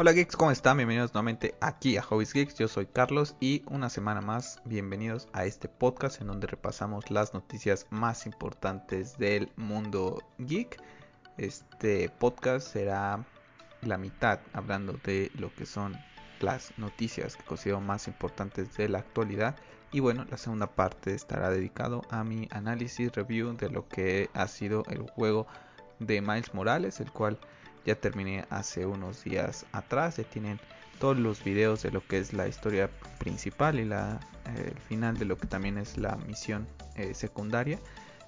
Hola geeks, ¿cómo están? Bienvenidos nuevamente aquí a Hobbies Geeks. Yo soy Carlos y una semana más bienvenidos a este podcast en donde repasamos las noticias más importantes del mundo geek. Este podcast será la mitad hablando de lo que son las noticias que considero más importantes de la actualidad y bueno, la segunda parte estará dedicado a mi análisis review de lo que ha sido el juego de Miles Morales, el cual ya terminé hace unos días atrás. Ya tienen todos los videos de lo que es la historia principal y la, eh, el final de lo que también es la misión eh, secundaria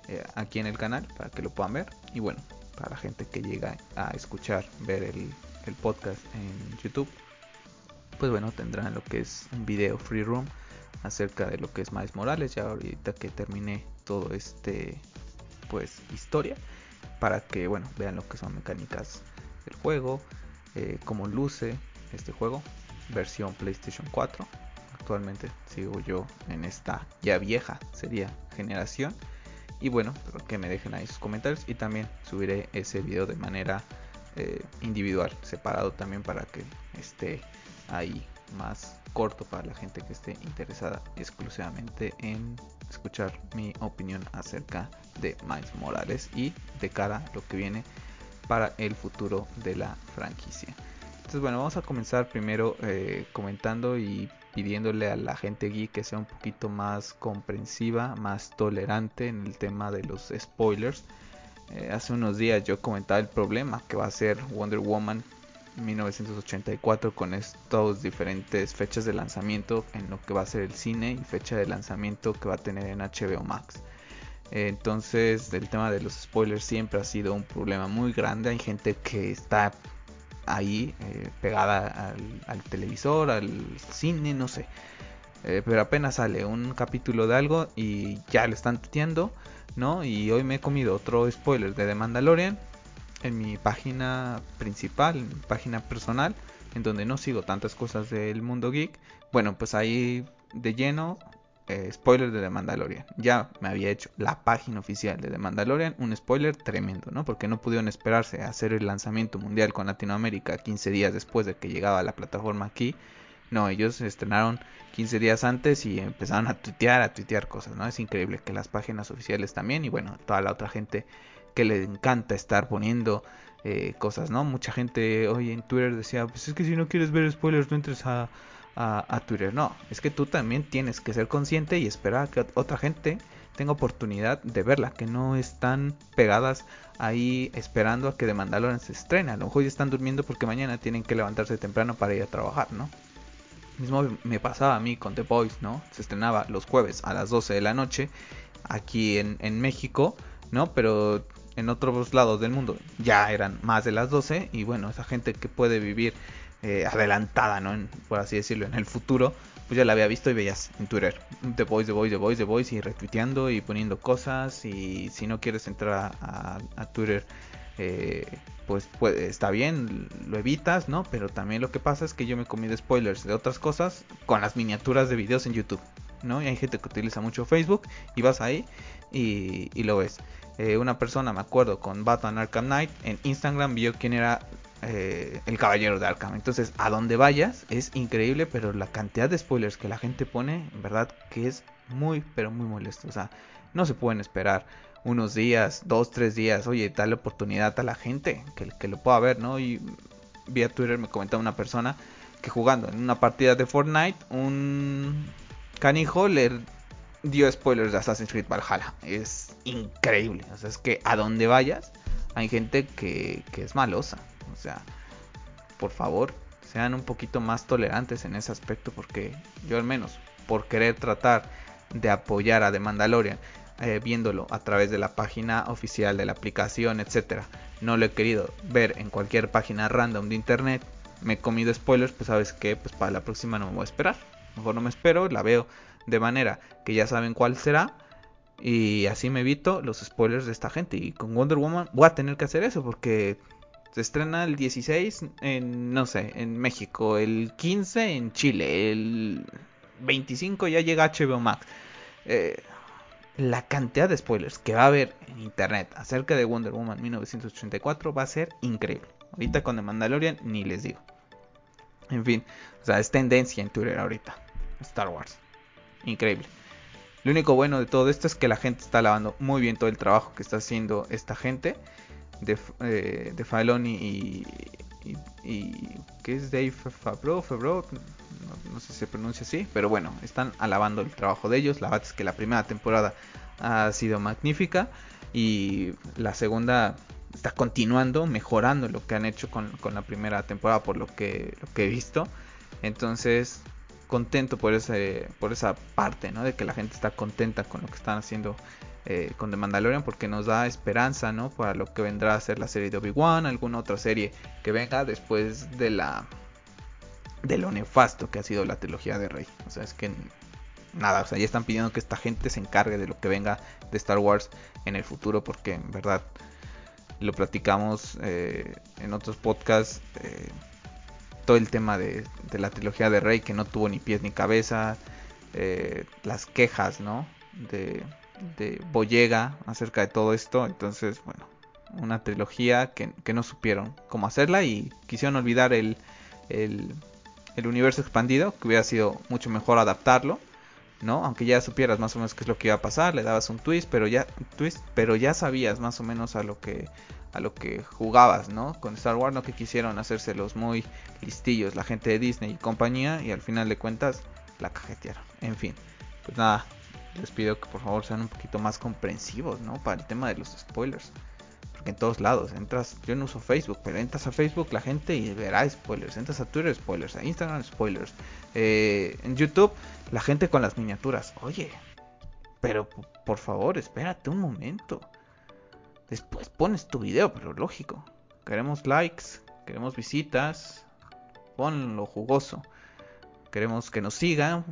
eh, aquí en el canal para que lo puedan ver. Y bueno, para la gente que llega a escuchar, ver el, el podcast en YouTube, pues bueno, tendrán lo que es un video free room acerca de lo que es Miles Morales. Ya ahorita que terminé todo este, pues, historia para que bueno vean lo que son mecánicas el juego, eh, cómo luce este juego, versión PlayStation 4. Actualmente sigo yo en esta ya vieja sería generación. Y bueno, que me dejen ahí sus comentarios y también subiré ese video de manera eh, individual, separado también para que esté ahí más corto para la gente que esté interesada exclusivamente en escuchar mi opinión acerca de Miles Morales y de cara a lo que viene para el futuro de la franquicia. Entonces bueno, vamos a comenzar primero eh, comentando y pidiéndole a la gente geek que sea un poquito más comprensiva, más tolerante en el tema de los spoilers. Eh, hace unos días yo comentaba el problema que va a ser Wonder Woman 1984 con estos diferentes fechas de lanzamiento en lo que va a ser el cine y fecha de lanzamiento que va a tener en HBO Max. Entonces el tema de los spoilers siempre ha sido un problema muy grande. Hay gente que está ahí eh, pegada al, televisor, al cine, no sé. Eh, pero apenas sale un capítulo de algo y ya le están tuteando, ¿no? Y hoy me he comido otro spoiler de The Mandalorian en mi página principal, en mi página personal, en donde no sigo tantas cosas del mundo geek. Bueno, pues ahí de lleno eh, spoiler de The Mandalorian. Ya me había hecho la página oficial de The Mandalorian un spoiler tremendo, ¿no? Porque no pudieron esperarse a hacer el lanzamiento mundial con Latinoamérica 15 días después de que llegaba la plataforma aquí. No, ellos estrenaron 15 días antes y empezaron a tuitear, a tuitear cosas, ¿no? Es increíble que las páginas oficiales también y bueno, toda la otra gente que le encanta estar poniendo eh, cosas, ¿no? Mucha gente hoy en Twitter decía, pues es que si no quieres ver spoilers no entres a, a, Twitter. No, es que tú también tienes que ser consciente y esperar a que otra gente tenga oportunidad de verla, que no están pegadas ahí esperando a que The Mandalorian se estrene. A lo mejor ya están durmiendo porque mañana tienen que levantarse temprano para ir a trabajar, ¿no? Mismo me pasaba a mí con The Boys, ¿no? Se estrenaba los jueves a las 12 de la noche aquí en, en México, ¿no? Pero en otros lados del mundo ya eran más de las 12 y bueno, esa gente que puede vivir eh, adelantada, ¿no? por así decirlo, en el futuro, pues ya la había visto y veías en Twitter, The Voice, The Voice, The Voice, The Voice, y retuiteando y poniendo cosas. Y si no quieres entrar a, Twitter, eh, pues, está bien, lo evitas, ¿no? Pero también lo que pasa es que yo me comí de spoilers de otras cosas con las miniaturas de videos en YouTube, ¿no? Y hay gente que utiliza mucho Facebook y vas ahí y, lo ves. Eh, una persona, me acuerdo, con Batman Arkham Knight en Instagram vio quién era eh, el Caballero de Arkham. Entonces, a donde vayas es increíble, pero la cantidad de spoilers que la gente pone, en verdad que es muy, pero muy molesto. O sea, no se pueden esperar unos días, dos, tres días. Oye, dale oportunidad a la gente que, lo pueda ver, ¿no? Y vía Twitter me comentaba una persona que jugando en una partida de Fortnite, un canijo le dio spoilers de Assassin's Creed Valhalla. Es increíble. O sea, es que a donde vayas hay gente que es malosa. O sea, por favor, sean un poquito más tolerantes en ese aspecto porque yo al menos por querer tratar de apoyar a The Mandalorian eh, viéndolo a través de la página oficial de la aplicación, etcétera, no lo he querido ver en cualquier página random de internet, me he comido spoilers, pues sabes que pues para la próxima no me voy a esperar. Mejor no me espero, la veo de manera que ya saben cuál será y así me evito los spoilers de esta gente y con Wonder Woman voy a tener que hacer eso porque se estrena el 16 en, no sé, en México, el 15 en Chile, el 25 ya llega HBO Max. Eh, la cantidad de spoilers que va a haber en internet acerca de Wonder Woman 1984 va a ser increíble. Ahorita con The Mandalorian ni les digo. En fin, o sea, es tendencia en Twitter ahorita. Star Wars. Increíble. Lo único bueno de todo esto es que la gente está lavando muy bien todo el trabajo que está haciendo esta gente de, eh, de Filoni y, y, ¿qué es Dave Fabro? Fabro no, sé si se pronuncia así, pero bueno, están alabando el trabajo de ellos. La verdad es que la primera temporada ha sido magnífica y la segunda está continuando, mejorando lo que han hecho con, con la primera temporada por lo que, lo que he visto. Entonces, contento por, ese, por esa parte, ¿no? De que la gente está contenta con lo que están haciendo eh, con The Mandalorian porque nos da esperanza, ¿no? Para lo que vendrá a ser la serie de Obi-Wan, alguna otra serie que venga después de la de lo nefasto que ha sido la trilogía de Rey. O sea, es que nada, o sea, ya están pidiendo que esta gente se encargue de lo que venga de Star Wars en el futuro porque en verdad lo platicamos eh, en otros podcasts. Eh, todo el tema de, la trilogía de Rey que no tuvo ni pies ni cabeza, eh, las quejas, ¿no? De, de Boyega acerca de todo esto. Entonces, bueno, una trilogía que, no supieron cómo hacerla y quisieron olvidar el, el, el, universo expandido, que hubiera sido mucho mejor adaptarlo, ¿no? Aunque ya supieras más o menos qué es lo que iba a pasar, le dabas un twist, pero ya, twist, pero ya sabías más o menos a lo que a lo que jugabas, ¿no? Con Star Wars, no que quisieron hacérselos muy listillos la gente de Disney y compañía y al final de cuentas la cajetearon. En fin, pues nada, les pido que por favor sean un poquito más comprensivos, ¿no? Para el tema de los spoilers. Porque en todos lados, entras, yo no uso Facebook, pero entras a Facebook la gente y verá spoilers, entras a Twitter spoilers, a Instagram spoilers, eh, en YouTube la gente con las miniaturas, oye, pero por favor espérate un momento Después pones tu video, pero lógico. Queremos likes, queremos visitas. Ponlo jugoso. Queremos que nos sigan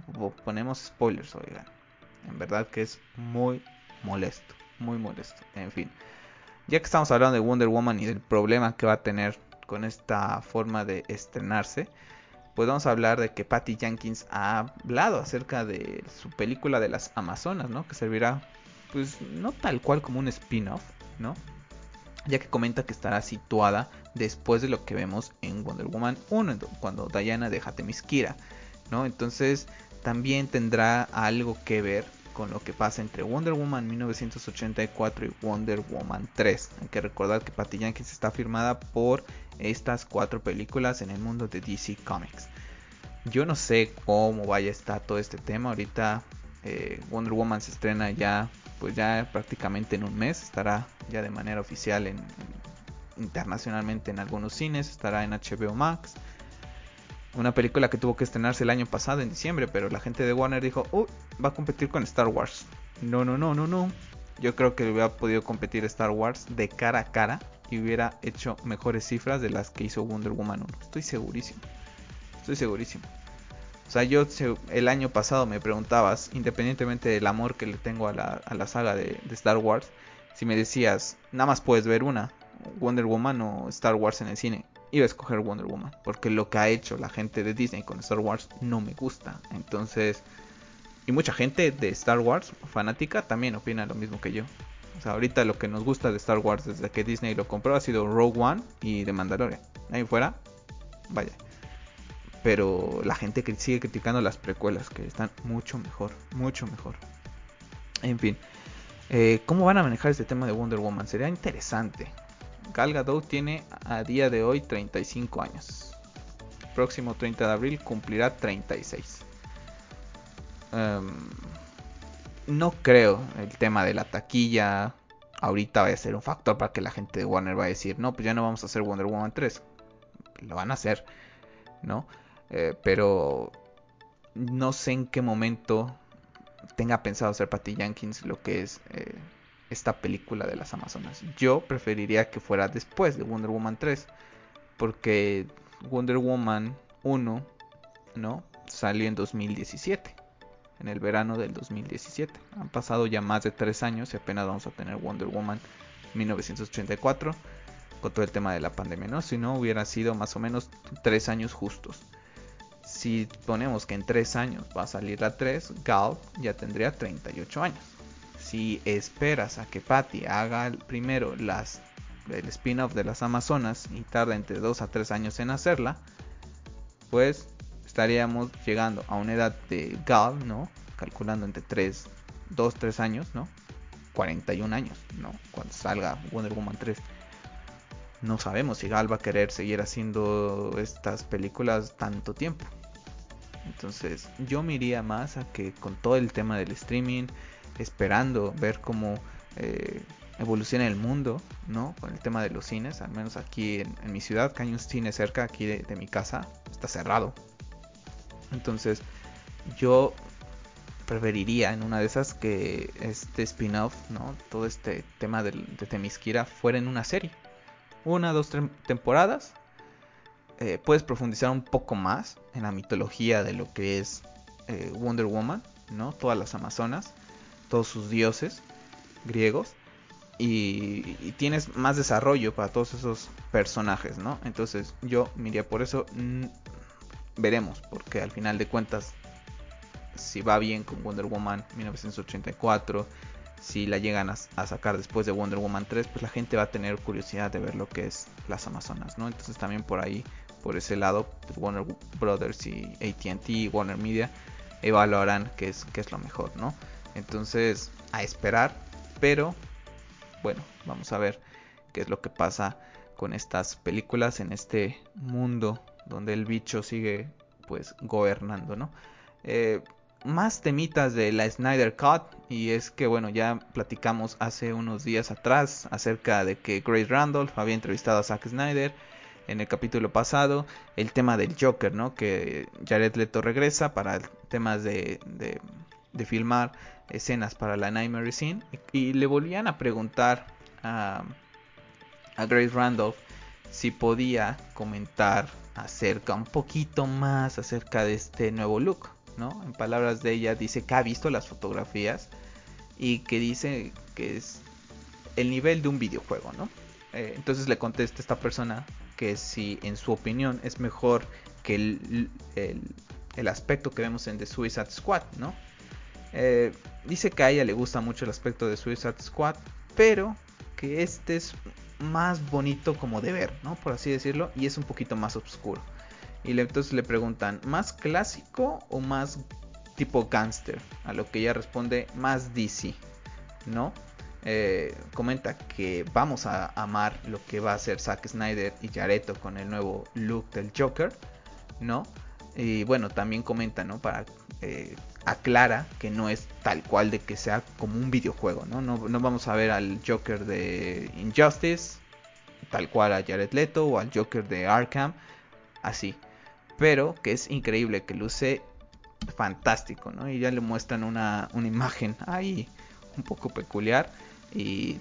ponemos spoilers, oigan. En verdad que es muy molesto, muy molesto. En fin, ya que estamos hablando de Wonder Woman y del problema que va a tener con esta forma de estrenarse, pues vamos a hablar de que Patty Jenkins ha hablado acerca de su película de las Amazonas, ¿no? Que servirá, pues no tal cual como un spin-off, ¿no? Ya que comenta que estará situada después de lo que vemos en Wonder Woman 1, cuando Diana deja Temiskira, ¿no? Entonces también tendrá algo que ver con lo que pasa entre Wonder Woman 1984 y Wonder Woman 3. Hay que recordar que Patty Jenkins está firmada por estas cuatro películas en el mundo de DC Comics. Yo no sé cómo vaya a estar todo este tema. Ahorita eh, Wonder Woman se estrena ya pues ya prácticamente en un mes estará ya de manera oficial en, internacionalmente en algunos cines, estará en HBO Max. Una película que tuvo que estrenarse el año pasado en diciembre, pero la gente de Warner dijo, "Oh, va a competir con Star Wars." No, no, no, no, no. Yo creo que hubiera podido competir Star Wars de cara a cara y hubiera hecho mejores cifras de las que hizo Wonder Woman 1. Estoy segurísimo. Estoy segurísimo. O sea, yo el año pasado me preguntabas, independientemente del amor que le tengo a la, saga de, Star Wars, si me decías, nada más puedes ver una, Wonder Woman o Star Wars en el cine, iba a escoger Wonder Woman, porque lo que ha hecho la gente de Disney con Star Wars no me gusta. Entonces, y mucha gente de Star Wars, fanática, también opina lo mismo que yo. O sea, ahorita lo que nos gusta de Star Wars desde que Disney lo compró ha sido Rogue One y The Mandalorian. Ahí fuera, vaya pero la gente que sigue criticando las precuelas, que están mucho mejor, mucho mejor. En fin, eh, ¿cómo van a manejar este tema de Wonder Woman? Sería interesante. Gal Gadot tiene a día de hoy 35 años. próximo 30 de abril cumplirá 36. Em, no creo el tema de la taquilla ahorita vaya a ser un factor para que la gente de Warner vaya a decir, no, pues ya no vamos a hacer Wonder Woman 3. Lo van a hacer, ¿no? Eh, pero no sé en qué momento tenga pensado hacer Patty Jenkins lo que es eh, esta película de las Amazonas. Yo preferiría que fuera después de Wonder Woman 3. Porque Wonder Woman 1 ¿no? salió en 2017. En el verano del 2017. Han pasado ya más de 3 años y apenas vamos a tener Wonder Woman 1984. Con todo el tema de la pandemia, ¿no? Si no, hubiera sido más o menos 3 años justos si ponemos que en 3 años va a salir la 3, Gal ya tendría 38 años. Si esperas a que Patty haga primero las, el spin-off de las Amazonas y tarda entre 2 a 3 años en hacerla, después estaríamos llegando a una edad de Gal, ¿no? Calculando entre 3, 2, 3 años, ¿no? 41 años, ¿no? Cuando salga Wonder Woman 3. No sabemos si Gal va a querer seguir haciendo estas películas tanto tiempo. Entonces yo me iría más a que con todo el tema del streaming, esperando ver cómo eh, evoluciona el mundo, ¿no? Con el tema de los cines, al menos aquí en, mi ciudad, que hay un cine cerca aquí de, mi casa, está cerrado. Entonces yo preferiría en una de esas que este spin-off, ¿no? Todo este tema de, de Temiskira fuera en una serie. Una, dos, tres temporadas eh, puedes profundizar un poco más en la mitología de lo que es eh, Wonder Woman, ¿no? Todas las Amazonas, todos sus dioses griegos. Y, tienes más desarrollo para todos esos personajes, ¿no? Entonces yo miraría por eso. Mm, veremos, porque al final de cuentas, si va bien con Wonder Woman 1984, si la llegan a, a, sacar después de Wonder Woman 3, pues la gente va a tener curiosidad de ver lo que es las Amazonas, ¿no? Entonces también por ahí por ese lado, pues, Warner Brothers y ATT, Warner Media, evaluarán qué es, qué es lo mejor, ¿no? Entonces, a esperar, pero bueno, vamos a ver qué es lo que pasa con estas películas en este mundo donde el bicho sigue pues gobernando, ¿no? Eh, más temitas de la Snyder Cut y es que bueno ya platicamos hace unos días atrás acerca de que Grace Randolph había entrevistado a Zack Snyder en el capítulo pasado, el tema del Joker, ¿no? Que Jared Leto regresa para temas de, filmar escenas para la Nightmare Scene y, le volvían a preguntar a, a Grace Randolph si podía comentar acerca un poquito más acerca de este nuevo look, ¿no? En palabras de ella dice que ha visto las fotografías y que dice que es el nivel de un videojuego, ¿no? Eh, entonces le contesta esta persona que si en su opinión es mejor que el, aspecto que vemos en The Suicide Squad, ¿no? Eh, dice que a ella le gusta mucho el aspecto de Suicide Squad, pero que este es más bonito como de ver, ¿no? Por así decirlo, y es un poquito más oscuro. Y entonces le preguntan, ¿más clásico o más tipo gangster? A lo que ella responde, más DC, ¿no? Eh, comenta que vamos a amar lo que va a hacer Zack Snyder y Jareto con el nuevo look del Joker, ¿no? Y bueno, también comenta, ¿no? Para eh, aclara que no es tal cual de que sea como un videojuego, ¿no? ¿no? Vamos a ver al Joker de Injustice, tal cual a Jared Leto o al Joker de Arkham, así. Pero que es increíble, que luce fantástico, ¿no? Y ya le muestran una, una imagen ahí un poco peculiar y,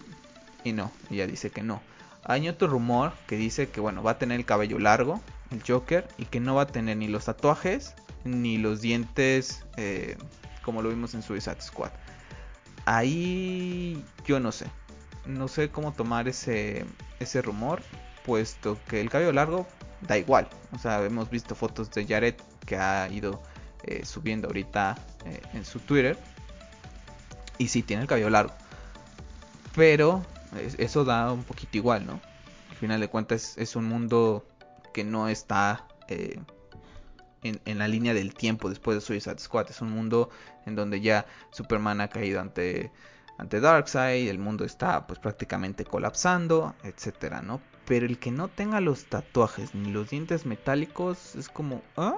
y no, ella dice que no. Hay otro rumor que dice que bueno, va a tener el cabello largo, el Joker, y que no va a tener ni los tatuajes ni los dientes eh, como lo vimos en Suicide Squad. Ahí yo no sé. No sé cómo tomar ese, ese rumor, puesto que el cabello largo da igual. O sea, hemos visto fotos de Jared que ha ido eh, subiendo ahorita eh, en su Twitter. Y sí, tiene el cabello largo. Pero eso da un poquito igual, ¿no? Al final de cuentas es un mundo que no está eh, en, la línea del tiempo después de Suicide Squad. Es un mundo en donde ya Superman ha caído ante, ante Darkseid, el mundo está pues prácticamente colapsando, etcétera, ¿no? Pero el que no tenga los tatuajes ni los dientes metálicos es como... ¿ah?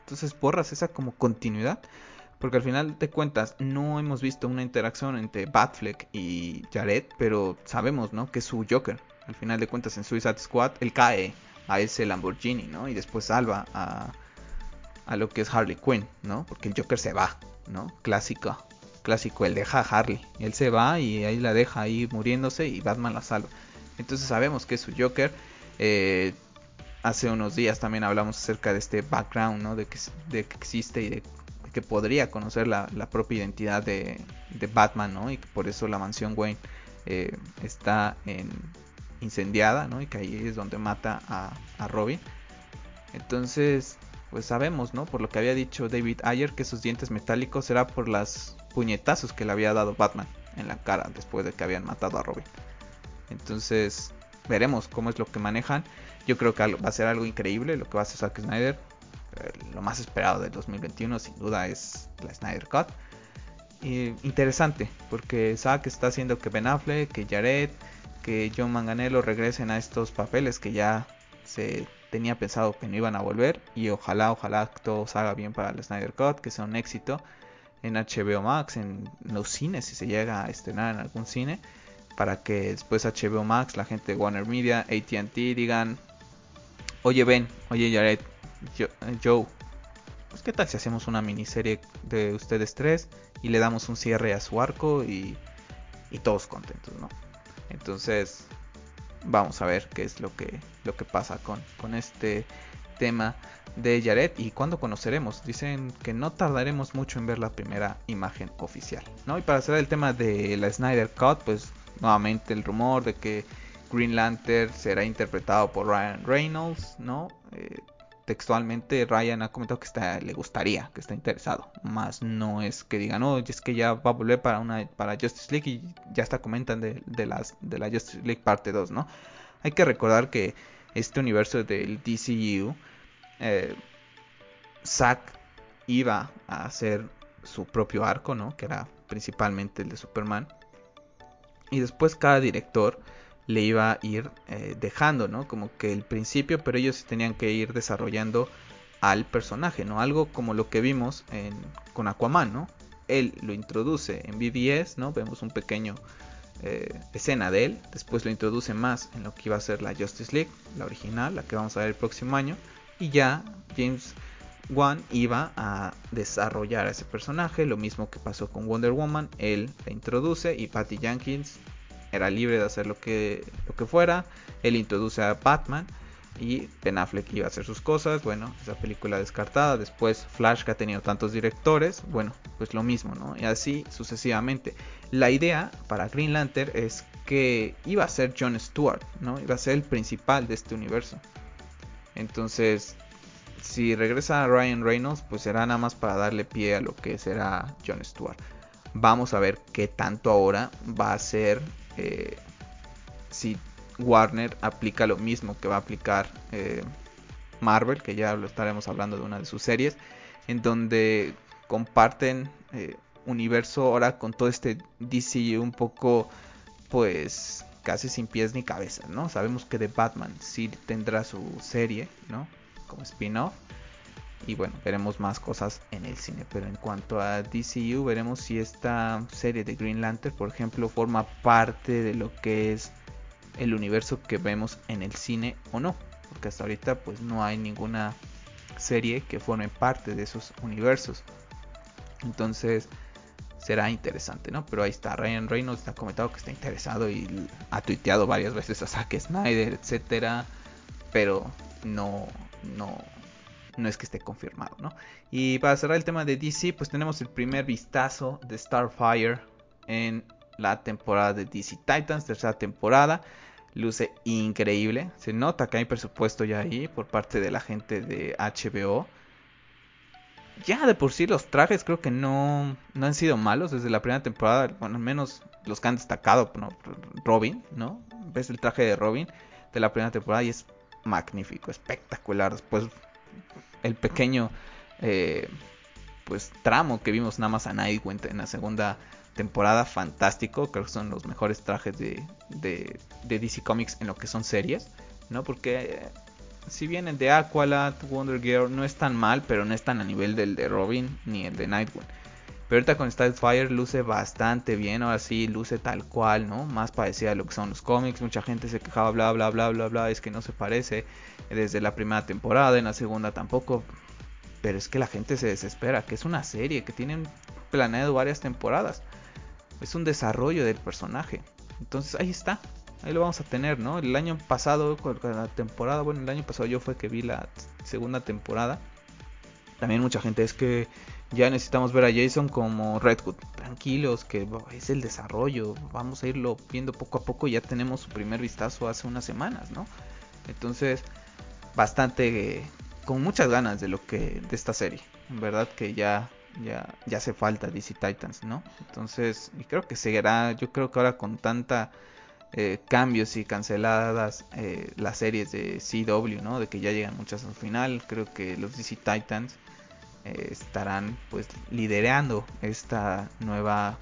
Entonces borras esa como continuidad. Porque al final de cuentas no hemos visto una interacción entre Batfleck y Jared, pero sabemos, ¿no? Que es su Joker. Al final de cuentas en Suicide Squad él cae a ese Lamborghini, ¿no? Y después salva a, a lo que es Harley Quinn, ¿no? Porque el Joker se va, ¿no? Clásico, clásico, él deja a Harley. Él se va y ahí la deja ahí muriéndose y Batman la salva. Entonces sabemos que es su Joker. Eh, hace unos días también hablamos acerca de este background, ¿no? De que, de que existe y de que podría conocer la, propia identidad de, Batman, ¿no? Y que por eso la mansión Wayne eh, está en, incendiada, ¿no? Y que ahí es donde mata a, Robin. Entonces, pues sabemos, ¿no? Por lo que había dicho David Ayer, que sus dientes metálicos era por las puñetazos que le había dado Batman en la cara después de que habían matado a Robin. Entonces, veremos cómo es lo que manejan. Yo creo que va a ser algo increíble lo que va a hacer Zack Snyder. Lo más esperado del 2021 sin duda es la Snyder Cut. interesante, porque Zack está haciendo que Ben Affleck, que Jared, que John Manganello regresen a estos papeles que ya se tenía pensado que no iban a volver y ojalá, ojalá todo salga bien para el Snyder Cut, que sea un éxito en HBO Max, en los cines, si se llega a estrenar en algún cine, para que después HBO Max, la gente de Warner Media, ATT digan, oye Ben, oye Jared, Joe, pues qué tal si hacemos una miniserie de ustedes tres y le damos un cierre a su arco y, y todos contentos, ¿no? Entonces, vamos a ver qué es lo que, lo que pasa con, con este tema de Jared y cuándo conoceremos. Dicen que no tardaremos mucho en ver la primera imagen oficial. ¿no? Y para cerrar el tema de la Snyder Cut, pues nuevamente el rumor de que Green Lantern será interpretado por Ryan Reynolds, ¿no? Eh, textualmente Ryan ha comentado que está, le gustaría, que está interesado, más no es que digan, no, es que ya va a volver para una para Justice League y ya está comentan de, de, las, de la Justice League parte 2, ¿no? Hay que recordar que este universo del DCU, eh, Zack iba a hacer su propio arco, ¿no? Que era principalmente el de Superman. Y después cada director le iba a ir eh, dejando, ¿no? Como que el principio, pero ellos tenían que ir desarrollando al personaje, ¿no? Algo como lo que vimos en, con Aquaman, ¿no? Él lo introduce en BBS, ¿no? Vemos un pequeño eh, escena de él, después lo introduce más en lo que iba a ser la Justice League, la original, la que vamos a ver el próximo año, y ya James Wan iba a desarrollar a ese personaje, lo mismo que pasó con Wonder Woman, él la introduce y Patty Jenkins era libre de hacer lo que, lo que fuera. Él introduce a Batman y Ben Affleck iba a hacer sus cosas. Bueno, esa película descartada. Después Flash que ha tenido tantos directores. Bueno, pues lo mismo, ¿no? Y así sucesivamente. La idea para Green Lantern es que iba a ser John Stewart, ¿no? Iba a ser el principal de este universo. Entonces, si regresa Ryan Reynolds, pues será nada más para darle pie a lo que será John Stewart. Vamos a ver qué tanto ahora va a ser eh, si Warner aplica lo mismo que va a aplicar eh, Marvel, que ya lo estaremos hablando de una de sus series, en donde comparten eh, universo ahora con todo este DC un poco, pues, casi sin pies ni cabeza, ¿no? Sabemos que de Batman sí tendrá su serie, ¿no? Como spin-off. Y bueno, veremos más cosas en el cine. Pero en cuanto a DCU, veremos si esta serie de Green Lantern, por ejemplo, forma parte de lo que es el universo que vemos en el cine o no. Porque hasta ahorita pues no hay ninguna serie que forme parte de esos universos. Entonces será interesante, ¿no? Pero ahí está, Ryan Reynolds ha comentado que está interesado y ha tuiteado varias veces a Zack Snyder, etcétera. Pero no, no, no es que esté confirmado, ¿no? Y para cerrar el tema de DC, pues tenemos el primer vistazo de Starfire en la temporada de DC Titans, tercera temporada. Luce increíble. Se nota que hay presupuesto ya ahí por parte de la gente de HBO. Ya de por sí los trajes creo que no, no han sido malos desde la primera temporada. Bueno, al menos los que han destacado. Robin, ¿no? Ves el traje de Robin de la primera temporada y es magnífico, espectacular. Después el pequeño eh, pues tramo que vimos nada más a Nightwing en la segunda temporada fantástico creo que son los mejores trajes de, de, DC Comics en lo que son series no porque eh, si bien el de Aqualad Wonder Girl no es tan mal pero no están a nivel del de Robin ni el de Nightwing pero ahorita con Starfire luce bastante bien, ahora sí luce tal cual, ¿no? Más parecida a lo que son los cómics. Mucha gente se quejaba, bla, bla, bla, bla, bla, es que no se parece desde la primera temporada, en la segunda tampoco. Pero es que la gente se desespera, que es una serie, que tienen planeado varias temporadas. Es un desarrollo del personaje. Entonces ahí está, ahí lo vamos a tener, ¿no? El año pasado, con la temporada, bueno, el año pasado yo fue que vi la segunda temporada. También mucha gente es que ya necesitamos ver a Jason como Red Hood. Tranquilos, que es el desarrollo. Vamos a irlo viendo poco a poco. Ya tenemos su primer vistazo hace unas semanas, ¿no? Entonces, bastante con muchas ganas de lo que de esta serie. En verdad que ya ya ya hace falta DC Titans, ¿no? Entonces, creo que seguirá, yo creo que ahora con tanta eh, cambios y canceladas eh, las series de CW, ¿no? De que ya llegan muchas al final. Creo que los DC Titans eh, estarán pues liderando esta nueva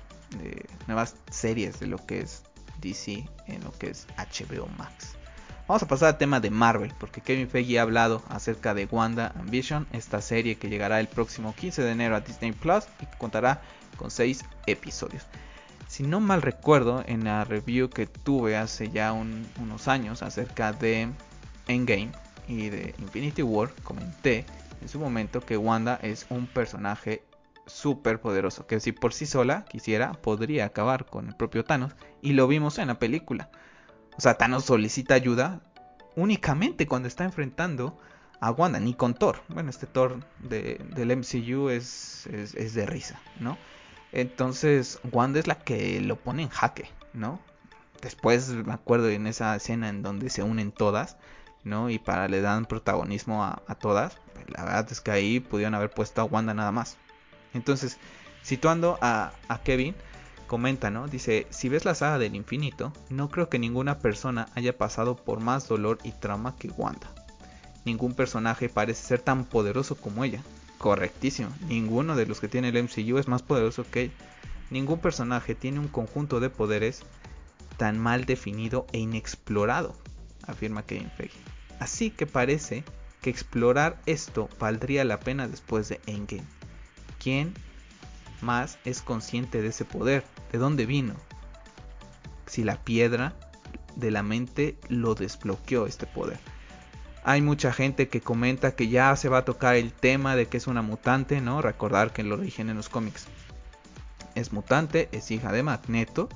nuevas series de lo que es DC en lo que es HBO Max. Vamos a pasar al tema de Marvel, porque Kevin Feige ha hablado acerca de Wanda Vision, esta serie que llegará el próximo 15 de enero a Disney Plus y que contará con 6 episodios. Si no mal recuerdo, en la review que tuve hace ya unos años acerca de Endgame y de Infinity War, comenté en su momento que Wanda es un personaje súper poderoso, que si por sí sola quisiera, podría acabar con el propio Thanos, y lo vimos en la película. O sea, Thanos solicita ayuda únicamente cuando está enfrentando a Wanda, ni con Thor. Bueno, este Thor del MCU es, es, de risa, ¿no? Entonces, Wanda es la que lo pone en jaque, ¿no? Después me acuerdo en esa escena en donde se unen todas, ¿no? Y para le dan protagonismo a, todas. Pues, la verdad es que ahí pudieron haber puesto a Wanda nada más. Entonces, situando a, a Kevin, comenta, ¿no? Dice, si ves la saga del infinito, no creo que ninguna persona haya pasado por más dolor y trauma que Wanda. Ningún personaje parece ser tan poderoso como ella. Correctísimo, ninguno de los que tiene el MCU es más poderoso que ella. Ningún personaje tiene un conjunto de poderes tan mal definido e inexplorado, afirma Kevin Feige. Así que parece que explorar esto valdría la pena después de Endgame. ¿Quién más es consciente de ese poder? ¿De dónde vino? Si la piedra de la mente lo desbloqueó este poder. Hay mucha gente que comenta que ya se va a tocar el tema de que es una mutante, ¿no? Recordar que el origen en los cómics es mutante, es hija de Magneto,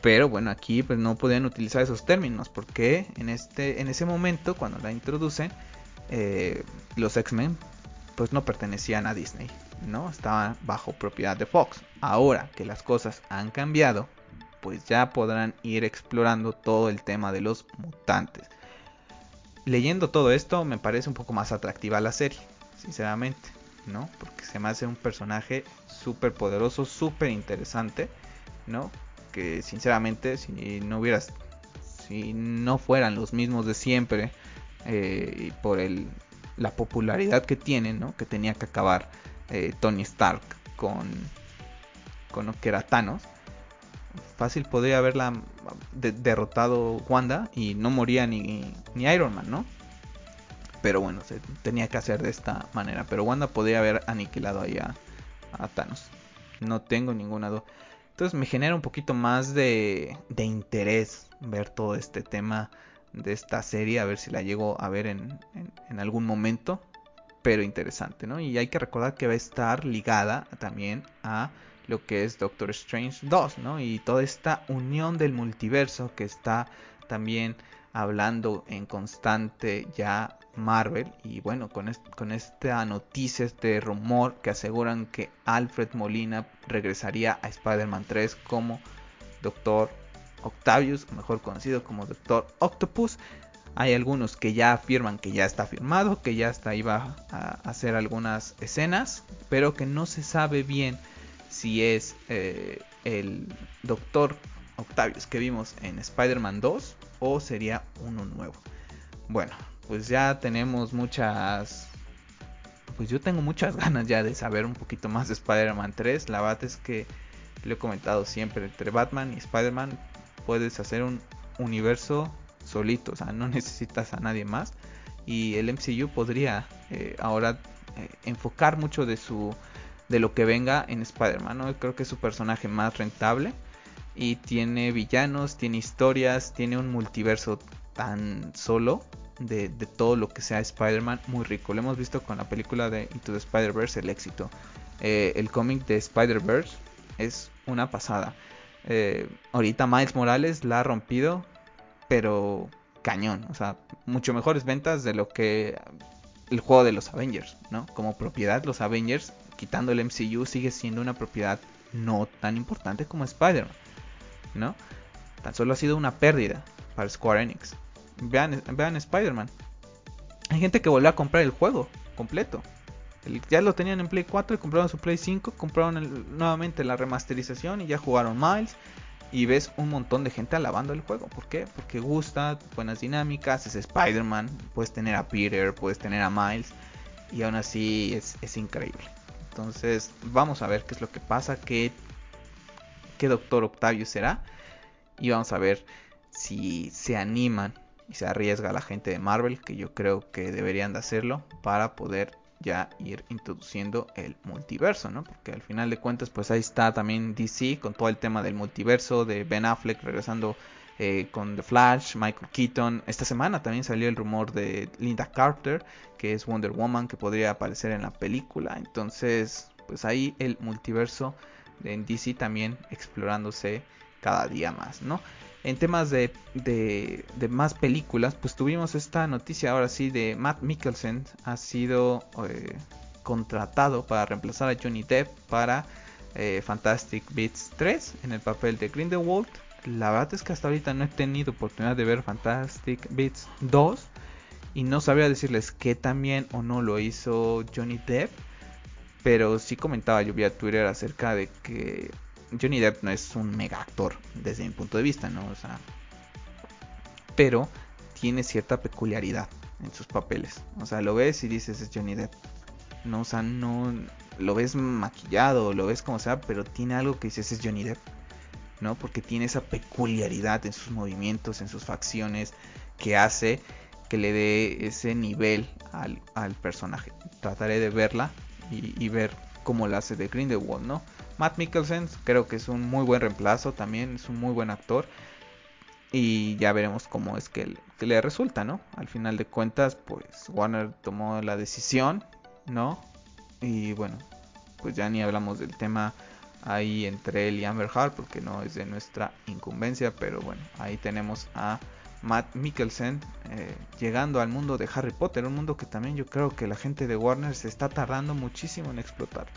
pero bueno, aquí pues no podían utilizar esos términos porque en este en ese momento cuando la introducen eh, los X-Men pues no pertenecían a Disney, ¿no? Estaban bajo propiedad de Fox. Ahora que las cosas han cambiado, pues ya podrán ir explorando todo el tema de los mutantes. Leyendo todo esto me parece un poco más atractiva la serie, sinceramente, ¿no? Porque se me hace un personaje súper poderoso, súper interesante, ¿no? Que sinceramente si no hubieras, si no fueran los mismos de siempre, eh, y por la popularidad que tienen, ¿no? Que tenía que acabar eh, Tony Stark con, con lo que era Thanos. Fácil podría haberla derrotado Wanda y no moría ni, ni Iron Man, ¿no? Pero bueno, se tenía que hacer de esta manera. Pero Wanda podría haber aniquilado ahí a, Thanos. No tengo ninguna duda. Entonces me genera un poquito más de, de interés ver todo este tema de esta serie, a ver si la llego a ver en, en, algún momento, pero interesante, ¿no? Y hay que recordar que va a estar ligada también a lo que es Doctor Strange 2, ¿no? Y toda esta unión del multiverso que está también hablando en constante ya Marvel y bueno con, con esta noticia, este rumor que aseguran que Alfred Molina regresaría a Spider-Man 3 como Doctor Octavius, mejor conocido como Doctor Octopus. Hay algunos que ya afirman que ya está firmado, que ya está iba a hacer algunas escenas, pero que no se sabe bien si es eh, el Doctor Octavius que vimos en Spider-Man 2 o sería uno nuevo. Bueno, pues ya tenemos muchas... Pues yo tengo muchas ganas ya de saber un poquito más de Spider-Man 3. La verdad es que lo he comentado siempre, entre Batman y Spider-Man puedes hacer un universo solito, o sea, no necesitas a nadie más. Y el MCU podría eh, ahora eh, enfocar mucho de su de lo que venga en Spider-Man, ¿no? Creo que es su personaje más rentable y tiene villanos, tiene historias, tiene un multiverso tan solo de, todo lo que sea Spider-Man muy rico. Lo hemos visto con la película de Into the Spider-Verse, el éxito. Eh, el cómic de Spider-Verse es una pasada. Ahorita Miles Morales la ha rompido, pero cañón. O sea, mucho mejores ventas de lo que el juego de los Avengers, ¿no? Como propiedad, los Avengers, quitando el MCU, sigue siendo una propiedad no tan importante como Spider-Man, ¿no? Tan solo ha sido una pérdida para Square Enix. Vean, vean Spider-Man. Hay gente que volvió a comprar el juego completo ya lo tenían en Play 4 y compraron su Play 5, compraron nuevamente la remasterización y ya jugaron Miles. Y ves un montón de gente alabando el juego. ¿Por qué? Porque gusta, buenas dinámicas, es Spider-Man, puedes tener a Peter, puedes tener a Miles y aún así es, increíble. Entonces vamos a ver qué es lo que pasa, qué, qué Doctor Octavio será y vamos a ver si se animan y se arriesga la gente de Marvel, que yo creo que deberían de hacerlo para poder ya ir introduciendo el multiverso, ¿no? Porque al final de cuentas, pues ahí está también DC con todo el tema del multiverso, de Ben Affleck regresando eh, con The Flash, Michael Keaton. Esta semana también salió el rumor de Linda Carter, que es Wonder Woman, que podría aparecer en la película. Entonces, pues ahí el multiverso en DC también explorándose cada día más, ¿no? En temas de, de, más películas, pues tuvimos esta noticia ahora sí de Matt Mikkelsen ha sido eh, contratado para reemplazar a Johnny Depp para eh, Fantastic Beasts 3 en el papel de Grindelwald. La verdad es que hasta ahorita no he tenido oportunidad de ver Fantastic Beasts 2 y no sabría decirles que también o no lo hizo Johnny Depp. Pero sí comentaba yo vía Twitter acerca de que Johnny Depp no es un mega actor desde mi punto de vista, ¿no? O sea, pero tiene cierta peculiaridad en sus papeles. O sea, lo ves y dices es Johnny Depp. No, o sea, no lo ves maquillado, lo ves como sea, pero tiene algo que dices es Johnny Depp. ¿no? Porque tiene esa peculiaridad en sus movimientos, en sus facciones, que hace que le dé ese nivel al, personaje. Trataré de verla y, y, ver cómo la hace de Grindelwald, ¿no? Matt Mikkelsen creo que es un muy buen reemplazo también, es un muy buen actor. Y ya veremos cómo es que, le resulta, ¿no? Al final de cuentas, pues Warner tomó la decisión, ¿no? Y bueno, pues ya ni hablamos del tema ahí entre él y Amber Heard, porque no es de nuestra incumbencia, pero bueno, ahí tenemos a Matt Mikkelsen eh, llegando al mundo de Harry Potter, un mundo que también yo creo que la gente de Warner se está tardando muchísimo en explotar.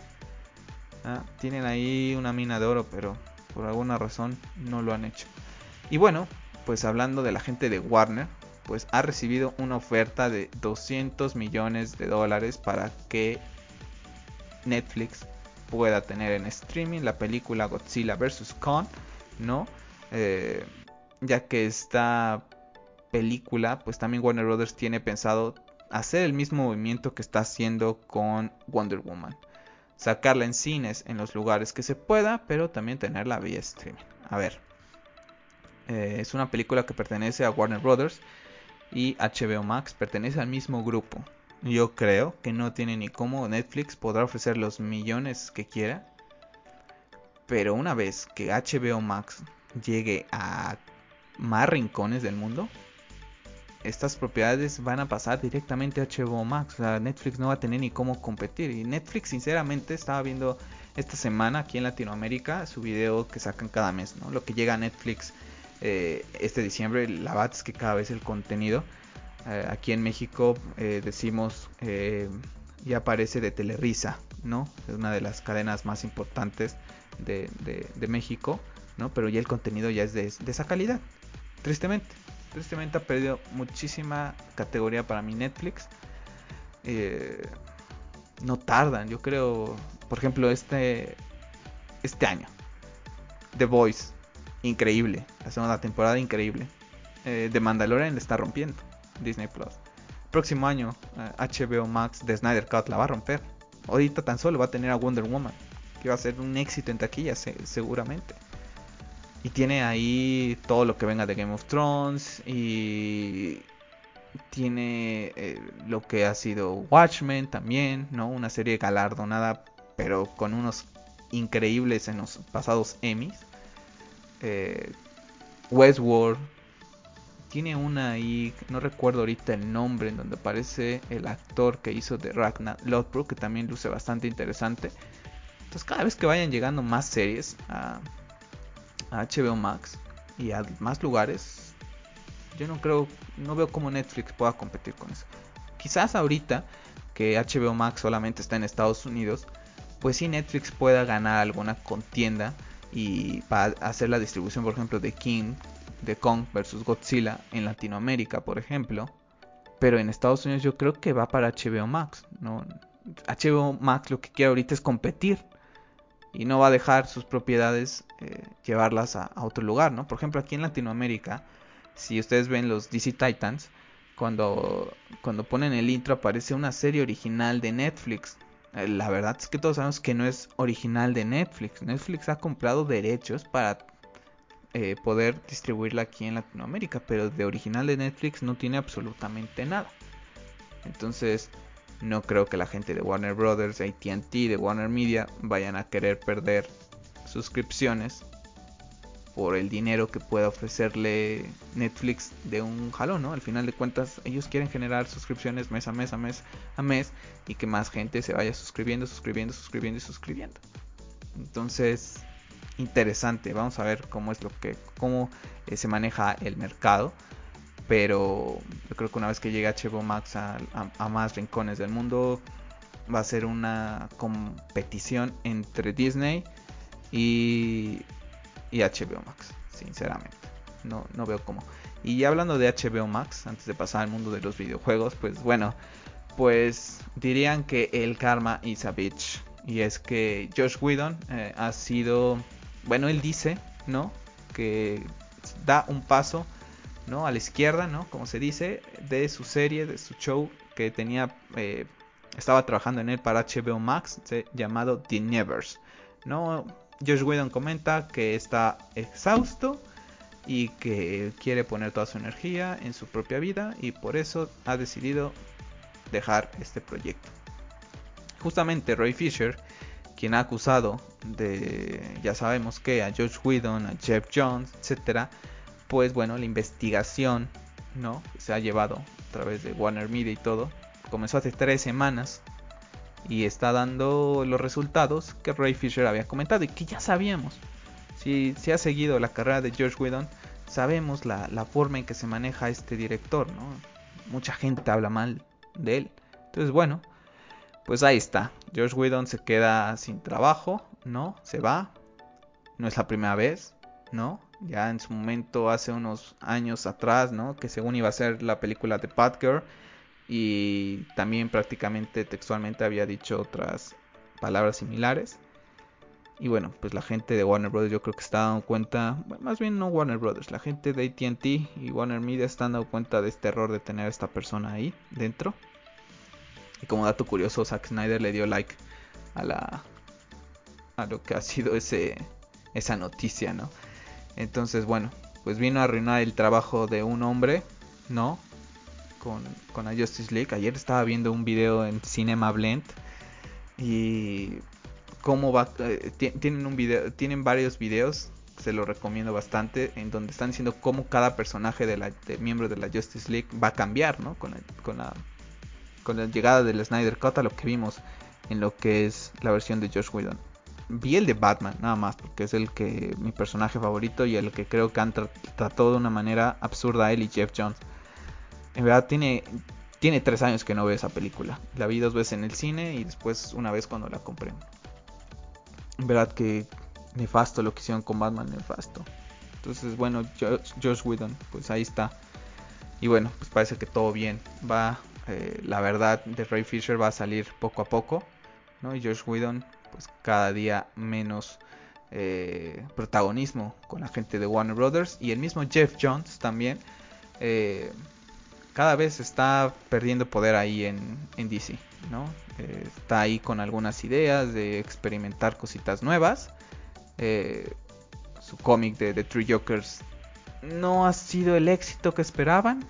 Ah, tienen ahí una mina de oro, pero por alguna razón no lo han hecho. Y bueno, pues hablando de la gente de Warner, pues ha recibido una oferta de 200 millones de dólares para que Netflix pueda tener en streaming la película Godzilla vs. Kong, ¿no? Eh, ya que esta película, pues también Warner Brothers tiene pensado hacer el mismo movimiento que está haciendo con Wonder Woman sacarla en cines en los lugares que se pueda, pero también tenerla vía streaming. A ver, eh, es una película que pertenece a Warner Brothers y HBO Max pertenece al mismo grupo. Yo creo que no tiene ni cómo Netflix podrá ofrecer los millones que quiera. Pero una vez que HBO Max llegue a más rincones del mundo, estas propiedades van a pasar directamente a HBO Max. O sea, Netflix no va a tener ni cómo competir. Y Netflix, sinceramente, estaba viendo esta semana aquí en Latinoamérica su video que sacan cada mes, ¿no? Lo que llega a Netflix eh, este diciembre, la verdad es que cada vez el contenido. Eh, aquí en México eh, decimos ya aparece de Telerisa, ¿no? Es una de las cadenas más importantes de, México, ¿no? Pero ya el contenido ya es de esa calidad, tristemente tristemente ha perdido muchísima categoría para mi Netflix. Eh, no tardan, yo creo, por ejemplo, este este año. The Voice, increíble, la segunda temporada increíble. Eh, The Mandalorian le está rompiendo, Disney Plus. Próximo año, HBO eh, Max de Snyder Cut la va a romper. Ahorita tan solo va a tener a Wonder Woman, que va a ser un éxito en taquilla seguramente. Y tiene ahí todo lo que venga de Game of Thrones. Y tiene eh, lo que ha sido Watchmen también, ¿no? Una serie galardonada, pero con unos increíbles en los pasados Emmys. Eh, Westworld. Tiene una ahí, no recuerdo ahorita el nombre, en donde aparece el actor que hizo de Ragnar Lothbrok, que también luce bastante interesante. Entonces cada vez que vayan llegando más series a HBO Max y a más lugares, yo no creo, no veo cómo Netflix pueda competir con eso. Quizás ahorita que HBO Max solamente está en Estados Unidos, pues sí Netflix pueda ganar alguna contienda y para hacer la distribución, por ejemplo, de King, de Kong versus Godzilla en Latinoamérica, por ejemplo. Pero en Estados Unidos yo creo que va para HBO Max. ¿no? HBO Max lo que quiere ahorita es competir y no va a dejar sus propiedades eh, llevarlas a, otro lugar, ¿no? Por ejemplo, aquí en Latinoamérica, si ustedes ven los DC Titans, cuando, cuando ponen el intro aparece una serie original de Netflix. Eh, la verdad es que todos sabemos que no es original de Netflix. Netflix ha comprado derechos para eh, poder distribuirla aquí en Latinoamérica, pero de original de Netflix no tiene absolutamente nada. Entonces, no creo que la gente de Warner Brothers, ATT, de Warner Media vayan a querer perder suscripciones por el dinero que pueda ofrecerle Netflix de un jalón, ¿no? Al final de cuentas, ellos quieren generar suscripciones mes a mes, a mes, a mes, y que más gente se vaya suscribiendo, suscribiendo, suscribiendo y suscribiendo. Entonces, interesante. Vamos a ver cómo es lo que, cómo eh, se maneja el mercado pero yo creo que una vez que llegue HBO Max a, más rincones del mundo va a ser una competición entre Disney y, y HBO Max, sinceramente. No, no veo cómo. Y hablando de HBO Max, antes de pasar al mundo de los videojuegos, pues bueno, pues dirían que el karma is a bitch. Y es que Josh Whedon eh, ha sido, bueno, él dice, ¿no? Que da un paso ¿no? A la izquierda, ¿no? Como se dice, de su serie, de su show que tenía, eh, estaba trabajando en él para HBO Max, llamado The Nevers, ¿no? Whedon comenta que está exhausto y que quiere poner toda su energía en su propia vida y por eso ha decidido dejar este proyecto. Justamente Roy Fisher, quien ha acusado de, ya sabemos que a Josh Whedon, a Jeff Jones, etcétera, pues bueno, la investigación, ¿no? Se ha llevado a través de Warner Media y todo. Comenzó hace tres semanas y está dando los resultados que Ray Fisher había comentado y que ya sabíamos. Si se ha seguido la carrera de George Whedon, sabemos la, la, forma en que se maneja este director, ¿no? Mucha gente habla mal de él. Entonces, bueno, pues ahí está. George Whedon se queda sin trabajo, ¿no? Se va. No es la primera vez, ¿no? ya en su momento hace unos años atrás, ¿no? Que según iba a ser la película de Girl y también prácticamente textualmente había dicho otras palabras similares. Y bueno, pues la gente de Warner Brothers yo creo que está dando cuenta, más bien no Warner Brothers, la gente de ATT y Warner Media están dando cuenta de este error de tener a esta persona ahí dentro. Y como dato curioso, Zack Snyder le dio like a la a lo que ha sido ese esa noticia, ¿no? Entonces, bueno, pues vino a arruinar el trabajo de un hombre, ¿no? Con, con la Justice League. Ayer estaba viendo un video en Cinema Blend y cómo va eh, tienen un video tienen varios videos se lo recomiendo bastante en donde están diciendo cómo cada personaje de la miembro de la Justice League va a cambiar no con la, con la con la llegada del Snyder Cut a lo que vimos en lo que es la versión de Josh Whedon vi el de Batman, nada más, porque es el que mi personaje favorito y el que creo que han tratado de una manera absurda a él y Jeff Jones. En verdad tiene, tiene tres años que no veo esa película. La vi dos veces en el cine y después una vez cuando la compré. En verdad que nefasto lo que hicieron con Batman, nefasto. Entonces, bueno, Josh, Whedon, pues ahí está. Y bueno, pues parece que todo bien. Va, eh, la verdad de Ray Fisher va a salir poco a poco. ¿no? Y Josh Whedon pues cada día menos eh, protagonismo con la gente de Warner Brothers. Y el mismo Jeff Jones también eh, cada vez está perdiendo poder ahí en, DC ¿no? Eh, está ahí con algunas ideas de experimentar cositas nuevas. Su cómic de The Three Jokers no ha sido el éxito que esperaban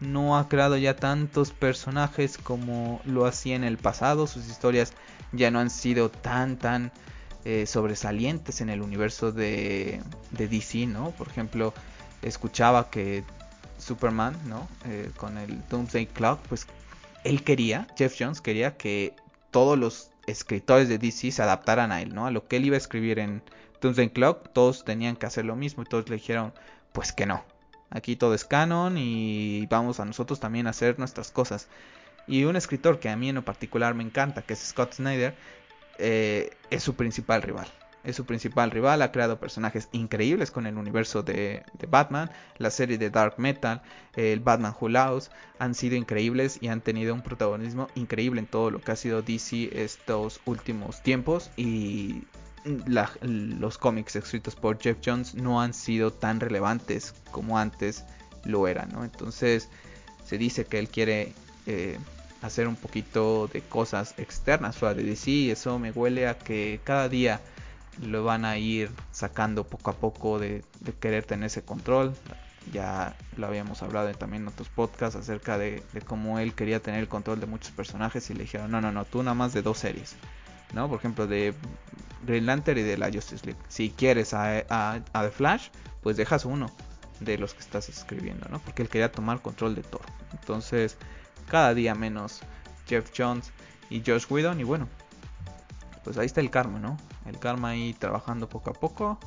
no ha creado ya tantos personajes como lo hacía en el pasado. Sus historias ya no han sido tan, tan eh, sobresalientes en el universo de, DC, ¿no? Por ejemplo, escuchaba que Superman, ¿no? Eh, con el Doomsday Clock, pues él quería, Jeff Jones quería que todos los escritores de DC se adaptaran a él, ¿no? A lo que él iba a escribir en Doomsday Clock, todos tenían que hacer lo mismo y todos le dijeron, pues que no, Aquí todo es canon y vamos a nosotros también a hacer nuestras cosas. Y un escritor que a mí en lo particular me encanta, que es Scott Snyder, eh, es su principal rival. Es su principal rival, ha creado personajes increíbles con el universo de, Batman, la serie de Dark Metal, el Batman Who han sido increíbles y han tenido un protagonismo increíble en todo lo que ha sido DC estos últimos tiempos y los cómics escritos por Jeff Jones no han sido tan relevantes como antes lo eran, ¿no? Entonces se dice que él quiere eh, hacer un poquito de cosas externas fuera de DC eso me huele a que cada día lo van a ir sacando poco a poco de, querer tener ese control. Ya lo habíamos hablado también en otros podcasts acerca de, cómo él quería tener el control de muchos personajes y le dijeron, no, no, no, tú nada más de dos series. ¿No? Por ejemplo, de Green Lantern y de la Justice League. Si quieres a, a, The Flash, pues dejas uno de los que estás escribiendo, ¿no? Porque él quería tomar control de todo. Entonces, cada día menos Jeff Jones y Josh Whedon. Y bueno, pues ahí está el karma, ¿no? El karma ahí trabajando poco a poco.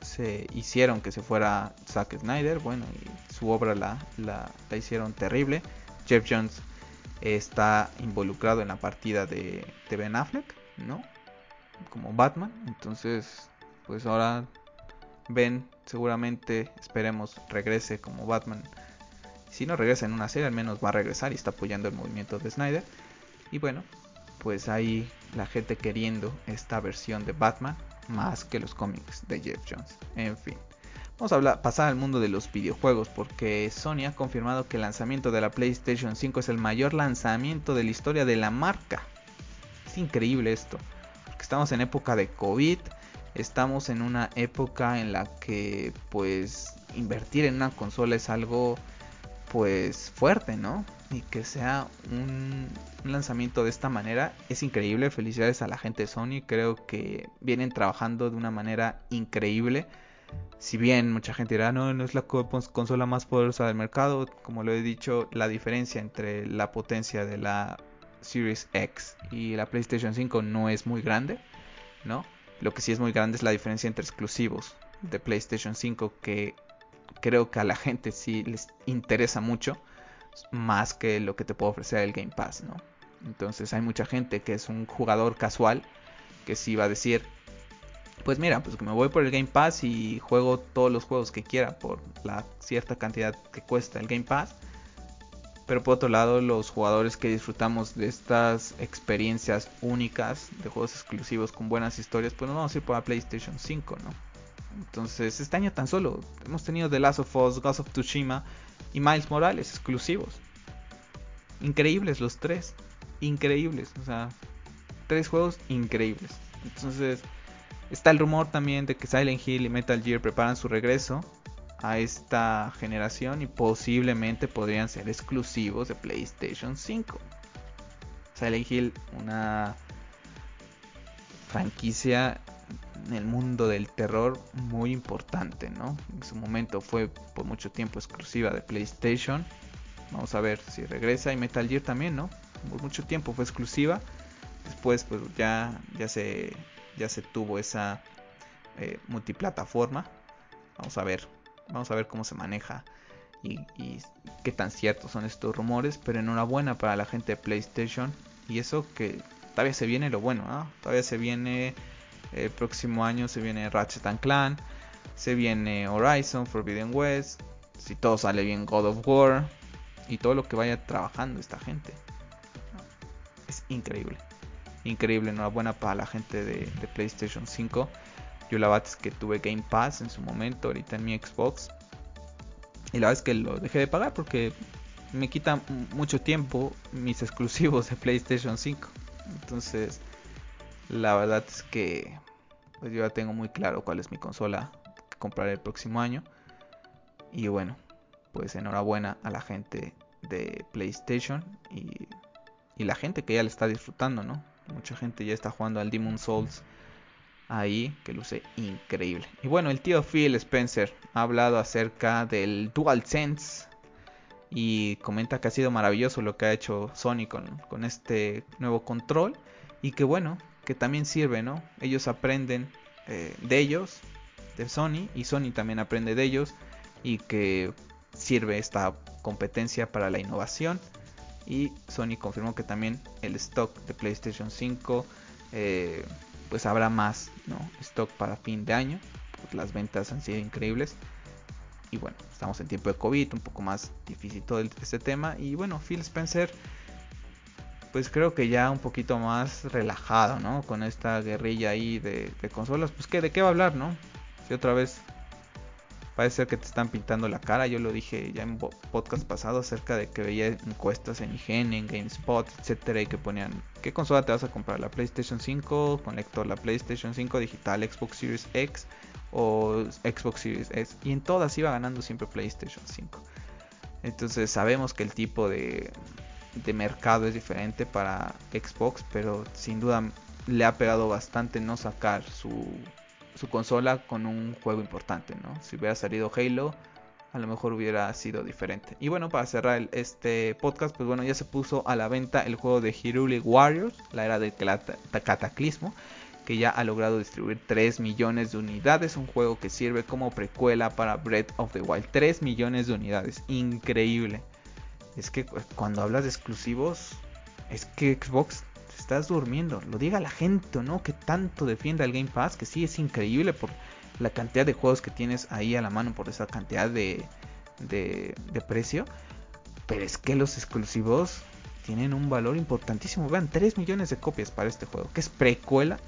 Se hicieron que se fuera Zack Snyder. Bueno, y su obra la, la, hicieron terrible. Jeff Jones está involucrado en la partida de, de Ben Affleck, ¿no? Como Batman. Entonces, pues ahora Ben seguramente, esperemos, regrese como Batman. Si no regresa en una serie, al menos va a regresar y está apoyando el movimiento de Snyder. Y bueno, pues ahí la gente queriendo esta versión de Batman más que los cómics de Jeff Jones. En fin. Vamos a hablar, pasar al mundo de los videojuegos porque Sony ha confirmado que el lanzamiento de la PlayStation 5 es el mayor lanzamiento de la historia de la marca. Es increíble esto, porque estamos en época de COVID, estamos en una época en la que pues invertir en una consola es algo pues fuerte, ¿no? Y que sea un, lanzamiento de esta manera es increíble. Felicidades a la gente de Sony. Creo que vienen trabajando de una manera increíble. Si bien mucha gente dirá, no, no es la consola más poderosa del mercado, como lo he dicho, la diferencia entre la potencia de la Series X y la PlayStation 5 no es muy grande, ¿no? Lo que sí es muy grande es la diferencia entre exclusivos de PlayStation 5 que creo que a la gente sí les interesa mucho más que lo que te puede ofrecer el Game Pass, ¿no? Entonces hay mucha gente que es un jugador casual que sí va a decir, pues mira, pues que me voy por el Game Pass y juego todos los juegos que quiera por la cierta cantidad que cuesta el Game Pass. Pero por otro lado, los jugadores que disfrutamos de estas experiencias únicas de juegos exclusivos con buenas historias, pues nos vamos a ir por la PlayStation 5, ¿no? Entonces, este año tan solo hemos tenido The Last of Us, Ghost of Tsushima y Miles Morales exclusivos. Increíbles los tres. Increíbles. O sea, tres juegos increíbles. Entonces, está el rumor también de que Silent Hill y Metal Gear preparan su regreso a esta generación y posiblemente podrían ser exclusivos de PlayStation 5. Silent Hill, una franquicia en el mundo del terror muy importante, ¿no? En su momento fue por mucho tiempo exclusiva de PlayStation. Vamos a ver si regresa. Y Metal Gear también, ¿no? Por mucho tiempo fue exclusiva. Después pues ya, ya, se, ya se tuvo esa eh, multiplataforma. Vamos a ver. Vamos a ver cómo se maneja y, qué tan ciertos son estos rumores. Pero enhorabuena para la gente de PlayStation. Y eso que todavía se viene lo bueno, ¿no? Todavía se viene el próximo año se viene Ratchet Clan, se viene Horizon, Forbidden West, si todo sale bien God of War y todo lo que vaya trabajando esta gente. Es increíble. Increíble, enhorabuena para la gente de, PlayStation 5. Yo la verdad es que tuve Game Pass en su momento, ahorita en mi Xbox. Y la verdad es que lo dejé de pagar porque me quita mucho tiempo mis exclusivos de PlayStation 5. Entonces, la verdad es que pues yo ya tengo muy claro cuál es mi consola que compraré el próximo año. Y bueno, pues enhorabuena a la gente de PlayStation y, y la gente que ya le está disfrutando, ¿no? Mucha gente ya está jugando al Demon Souls ahí, que luce increíble. Y bueno, el tío Phil Spencer ha hablado acerca del DualSense y comenta que ha sido maravilloso lo que ha hecho Sony con, este nuevo control y que bueno, que también sirve, ¿no? Ellos aprenden eh, de ellos, de Sony, y Sony también aprende de ellos, y que sirve esta competencia para la innovación. Y Sony confirmó que también el stock de PlayStation 5, eh, pues habrá más. Stock para fin de año, pues las ventas han sido increíbles. Y bueno, estamos en tiempo de COVID, un poco más difícil todo este tema. Y bueno, Phil Spencer pues creo que ya un poquito más relajado, ¿no? Con esta guerrilla ahí de consolas, pues que de qué va a hablar, ¿no? Si otra vez parece ser que te están pintando la cara. Yo lo dije ya en podcast pasado acerca de que veía encuestas en IGN, en GameSpot, etcétera, y que ponían qué consola te vas a comprar, la PlayStation 5 con lector, la PlayStation 5 digital, Xbox Series X o Xbox Series S. Y en todas iba ganando siempre PlayStation 5. Entonces sabemos que el tipo de, de mercado es diferente para Xbox, pero sin duda le ha pegado bastante no sacar su su consola con un juego importante, ¿no? Si hubiera salido Halo, a lo mejor hubiera sido diferente. Y bueno, para cerrar este podcast, pues bueno, ya se puso a la venta el juego de Hiruli Warriors, la era del cataclismo, que ya ha logrado distribuir 3 millones de unidades, un juego que sirve como precuela para Breath of the Wild. 3 millones de unidades, increíble. Es que cuando hablas de exclusivos, es que Xbox estás durmiendo. Lo diga la gente, ¿no? Que tanto defienda el Game Pass, que sí es increíble por la cantidad de juegos que tienes ahí a la mano, por esa cantidad de, de, precio. Pero es que los exclusivos tienen un valor importantísimo. Vean, 3 millones de copias para este juego, que es precuela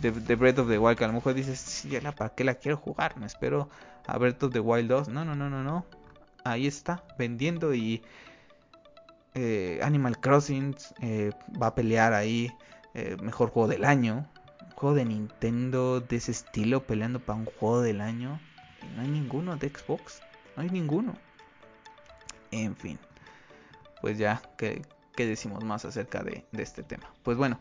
de, Breath of the Wild. Que a lo mejor dices, sí, ¿para qué la quiero jugar? Me espero a Breath of the Wild 2. No, no, no, no, no. Ahí está, vendiendo y eh, Animal Crossing eh, va a pelear ahí eh, mejor juego del año. Juego de Nintendo de ese estilo peleando para un juego del año. No hay ninguno de Xbox. No hay ninguno. En fin. Pues ya, ¿qué, decimos más acerca de este tema? Pues bueno,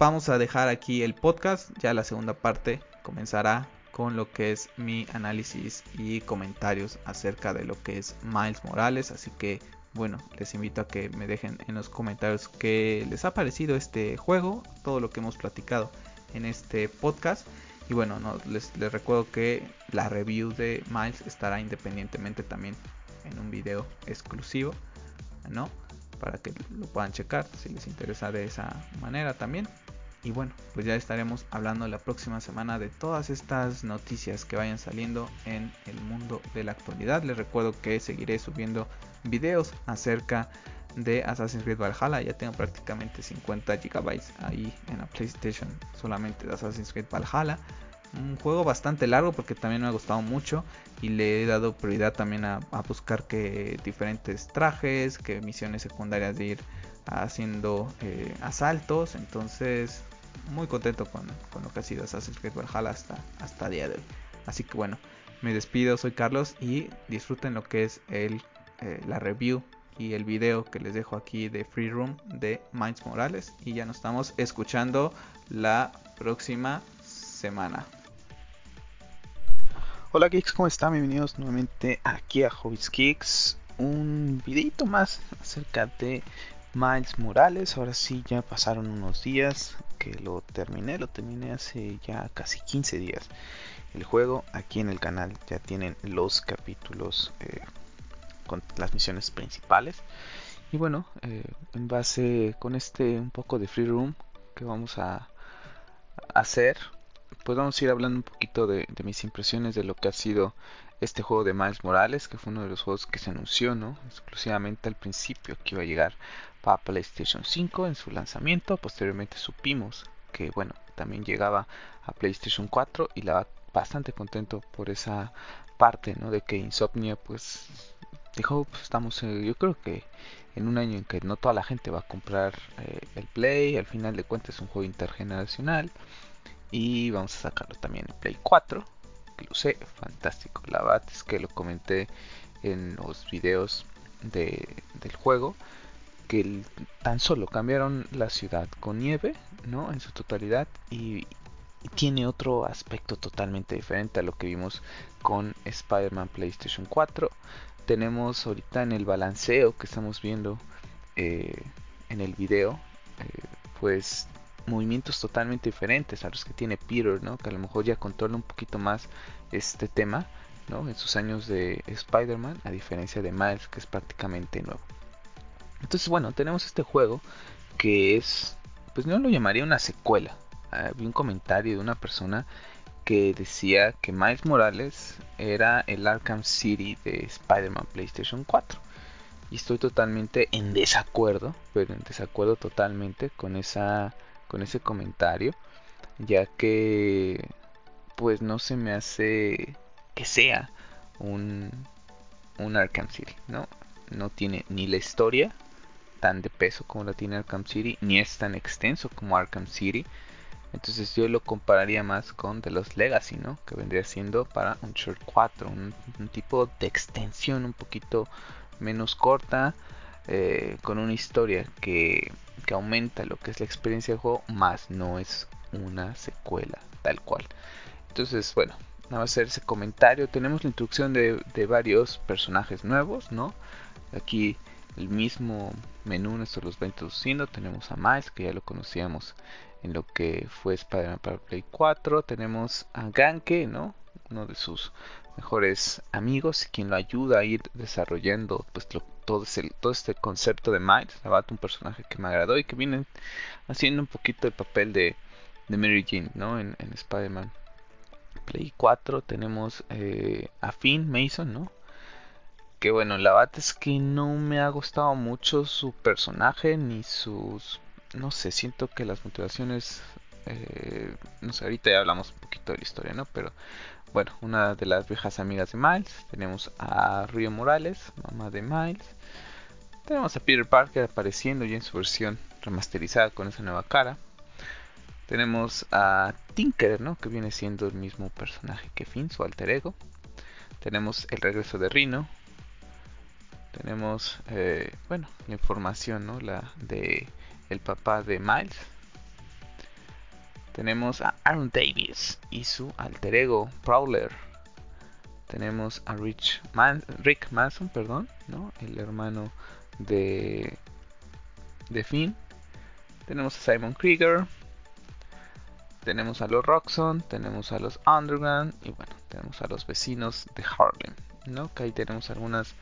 vamos a dejar aquí el podcast. Ya la segunda parte comenzará con lo que es mi análisis y comentarios acerca de lo que es Miles Morales. Así que bueno, les invito a que me dejen en los comentarios qué les ha parecido este juego, todo lo que hemos platicado en este podcast. Y bueno, les, recuerdo que la review de Miles estará independientemente también en un video exclusivo, ¿no? Para que lo puedan checar si les interesa de esa manera también. Y bueno, pues ya estaremos hablando la próxima semana de todas estas noticias que vayan saliendo en el mundo de la actualidad. Les recuerdo que seguiré subiendo videos acerca de Assassin's Creed Valhalla. Ya tengo prácticamente 50 GB ahí en la PlayStation solamente de Assassin's Creed Valhalla. Un juego bastante largo porque también me ha gustado mucho y le he dado prioridad también a, buscar que diferentes trajes, que misiones secundarias de ir haciendo eh, asaltos. Entonces, muy contento con, lo que ha sido Assassin's Creed Valhalla hasta, hasta día de hoy. Así que bueno, me despido, soy Carlos y disfruten lo que es el eh, la review y el video que les dejo aquí de Free Room de Minds Morales. Y ya nos estamos escuchando la próxima semana. Hola geeks, ¿cómo están? Bienvenidos nuevamente aquí a Hobbies Geeks. Un videito más acerca de Miles Morales. Ahora sí, ya pasaron unos días que lo terminé. Lo terminé hace ya casi 15 días. El juego aquí en el canal ya tienen los capítulos eh, con las misiones principales. Y bueno, eh, en base con este un poco de free room que vamos a hacer, pues vamos a ir hablando un poquito de, mis impresiones de lo que ha sido este juego de Miles Morales, que fue uno de los juegos que se anunció, ¿no? Exclusivamente al principio que iba a llegar para PlayStation 5 en su lanzamiento. Posteriormente supimos que, bueno, también llegaba a PlayStation 4 y la bastante contento por esa parte, ¿no? De que Insomnia, pues dijo, pues estamos, eh, yo creo que en un año en que no toda la gente va a comprar eh, el Play, al final de cuentas es un juego intergeneracional y vamos a sacarlo también en Play 4, que lo sé, fantástico, la verdad es que lo comenté en los videos de, del juego, que tan solo cambiaron la ciudad con nieve, ¿no? En su totalidad y, tiene otro aspecto totalmente diferente a lo que vimos con Spider-Man PlayStation 4 tenemos ahorita en el balanceo que estamos viendo eh, en el video, eh, pues movimientos totalmente diferentes a los que tiene Peter, ¿no? Que a lo mejor ya controla un poquito más este tema, ¿no? En sus años de Spider-Man, a diferencia de Miles, que es prácticamente nuevo. Entonces, bueno, tenemos este juego que es, pues no lo llamaría una secuela. Ah, vi un comentario de una persona que decía que Miles Morales era el Arkham City de Spider-Man PlayStation 4. y estoy totalmente en desacuerdo, pero en desacuerdo totalmente con esa con ese comentario, ya que pues no se me hace que sea un un Arkham City, ¿no? No tiene ni la historia tan de peso como la tiene Arkham City, ni es tan extenso como Arkham City. Entonces yo lo compararía más con The Lost Legacy, ¿no? Que vendría siendo para un Short 4, un, tipo de extensión un poquito menos corta, eh, con una historia que, que aumenta lo que es la experiencia de juego, más no es una secuela tal cual. Entonces, bueno, nada más hacer ese comentario. Tenemos la introducción de, de varios personajes nuevos, ¿no? Aquí el mismo menú nos los va introduciendo. Tenemos a Miles, que ya lo conocíamos en lo que fue Spider-Man para Play 4. Tenemos a Ganke, ¿no? Uno de sus mejores amigos, quien lo ayuda a ir desarrollando pues, todo, todo este concepto de Miles. Un personaje que me agradó y que viene haciendo un poquito el papel de, de Mary Jane, ¿no? En, en Spider-Man Play 4 tenemos eh, a Finn Mason, ¿no? Que bueno, la verdad es que no me ha gustado mucho su personaje ni sus... No sé, siento que las motivaciones... Eh, no sé, ahorita ya hablamos un poquito de la historia, ¿no? Pero bueno, una de las viejas amigas de Miles. Tenemos a Rio Morales, mamá de Miles. Tenemos a Peter Parker apareciendo ya en su versión remasterizada con esa nueva cara. Tenemos a Tinker, ¿no? Que viene siendo el mismo personaje que Finn, su alter ego. Tenemos el regreso de Rino. Tenemos, eh, bueno, la información, ¿no? La de el papá de Miles. Tenemos a Aaron Davis y su alter ego, Prowler. Tenemos a Rich Rick Manson, perdón, ¿no? El hermano de, de Finn. Tenemos a Simon Krieger, tenemos a los Roxxon, tenemos a los Underground y bueno, tenemos a los vecinos de Harlem, ¿no? Que ahí tenemos algunas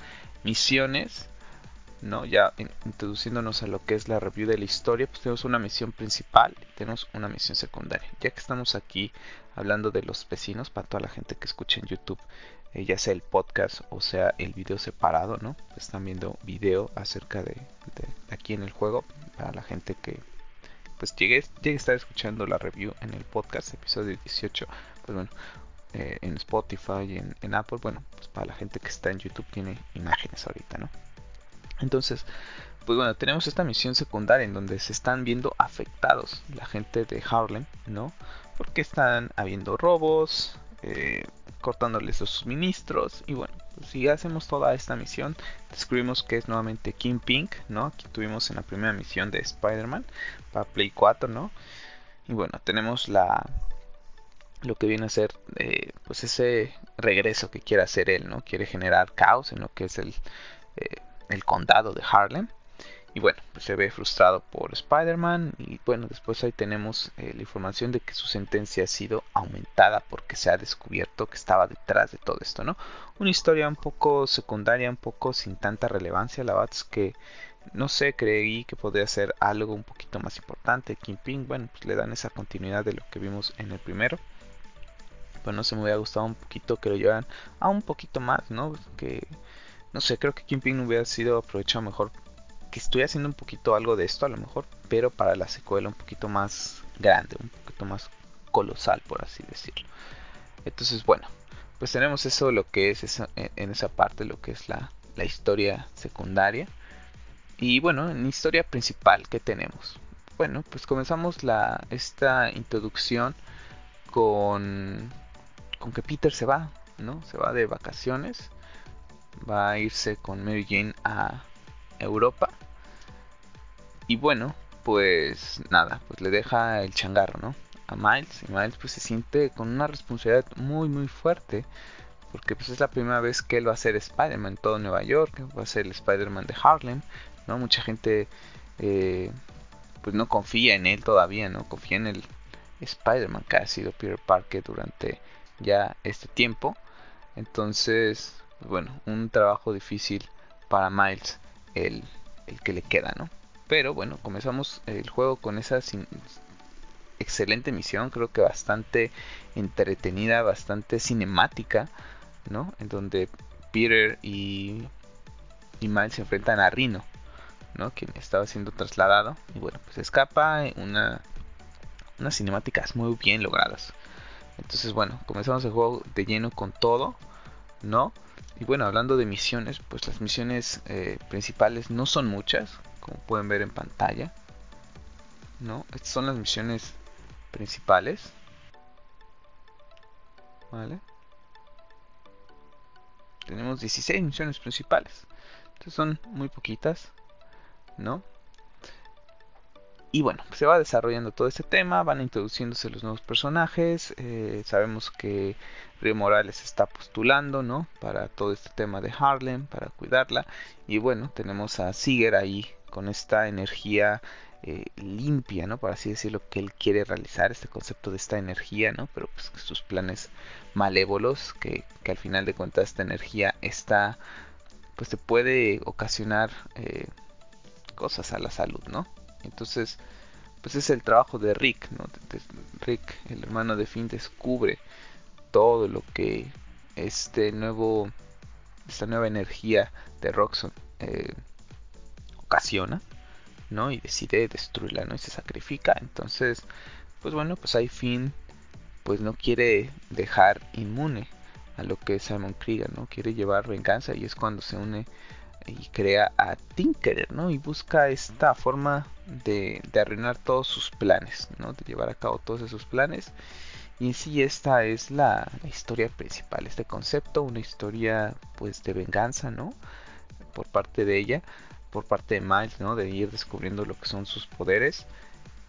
misiones, ¿no? Ya introduciéndonos a lo que es la review de la historia, pues tenemos una misión principal y tenemos una misión secundaria. Ya que estamos aquí hablando de los vecinos, para toda la gente que escucha en YouTube, eh, ya sea el podcast o sea el video separado, ¿no? Están viendo video acerca de, de aquí en el juego, para la gente que pues llegué, a estar escuchando la review en el podcast, episodio 18, pues bueno, eh, en Spotify y en, Apple, bueno, pues para la gente que está en YouTube tiene imágenes ahorita, ¿no? Entonces, pues bueno, tenemos esta misión secundaria en donde se están viendo afectados la gente de Harlem, ¿no? Porque están habiendo robos, eh, cortándoles los suministros y bueno, pues si hacemos toda esta misión, descubrimos que es nuevamente King Pink, ¿no? Aquí tuvimos en la primera misión de Spider-Man para Play 4, ¿no? Y bueno, tenemos la lo que viene a ser eh, pues ese regreso que quiere hacer él, ¿no? Quiere generar caos en lo que es el, eh, el condado de Harlem y bueno, pues se ve frustrado por Spider-Man. Y bueno, después ahí tenemos eh, la información de que su sentencia ha sido aumentada porque se ha descubierto que estaba detrás de todo esto, ¿no? Una historia un poco secundaria, un poco sin tanta relevancia. La verdad es que no sé, creí que podría ser algo un poquito más importante. Kingpin, bueno, pues le dan esa continuidad de lo que vimos en el primero. Bueno, se me hubiera gustado un poquito que lo llevaran a un poquito más, ¿no? Que no sé, creo que Kingpin hubiera sido aprovechado mejor que estoy haciendo un poquito algo de esto a lo mejor, pero para la secuela un poquito más grande, un poquito más colosal, por así decirlo. Entonces, bueno, pues tenemos eso, lo que es en esa parte, lo que es la, la historia secundaria. Y bueno, en historia principal, ¿qué tenemos? Bueno, pues comenzamos la, esta introducción con, con que Peter se va, ¿no? Se va de vacaciones. Va a irse con Mary Jane a Europa y bueno, pues nada, pues le deja el changarro, ¿no? A Miles. Y Miles pues se siente con una responsabilidad muy muy fuerte. Porque pues es la primera vez que él va a ser Spider-Man en todo Nueva York. Va a ser el Spider-Man de Harlem. ¿no? Mucha gente eh, pues no confía en él todavía, ¿no? Confía en el Spider-Man que ha sido Peter Parker durante ya este tiempo. Entonces, bueno, un trabajo difícil para Miles el, el que le queda, ¿no? Pero bueno, comenzamos el juego con esa excelente misión, creo que bastante entretenida, bastante cinemática, ¿no? En donde Peter y, y Miles se enfrentan a Rino, ¿no? Quien estaba siendo trasladado. Y bueno, pues escapa una, unas cinemáticas muy bien logradas. Entonces, bueno, comenzamos el juego de lleno con todo, ¿no? Y bueno, hablando de misiones, pues las misiones eh, principales no son muchas, como pueden ver en pantalla, ¿no? Estas son las misiones principales, ¿vale? Tenemos 16 misiones principales, entonces son muy poquitas, ¿no? Y bueno, se va desarrollando todo este tema, van introduciéndose los nuevos personajes, eh, sabemos que Río Morales está postulando, ¿no? Para todo este tema de Harlem, para cuidarla. Y bueno, tenemos a Siger ahí con esta energía eh, limpia, ¿no? Por así decirlo, que él quiere realizar, este concepto de esta energía, ¿no? Pero pues sus planes malévolos, que, que al final de cuentas esta energía está, pues te puede ocasionar eh, cosas a la salud, ¿no? Entonces, pues es el trabajo de Rick, ¿no? Rick, el hermano de Finn, descubre todo lo que este nuevo, esta nueva energía de Roxxon eh, ocasiona, ¿no? Y decide destruirla, ¿no? Y se sacrifica. Entonces, pues bueno, pues ahí Finn, pues no quiere dejar inmune a lo que es Simon Krieger, ¿no? Quiere llevar venganza y es cuando se une y crea a Tinkerer, ¿no? Y busca esta forma de, arruinar todos sus planes, ¿no? De llevar a cabo todos esos planes. Y en sí esta es la, historia principal, este concepto, una historia pues de venganza, ¿no? Por parte de ella, por parte de Miles, ¿no? De ir descubriendo lo que son sus poderes.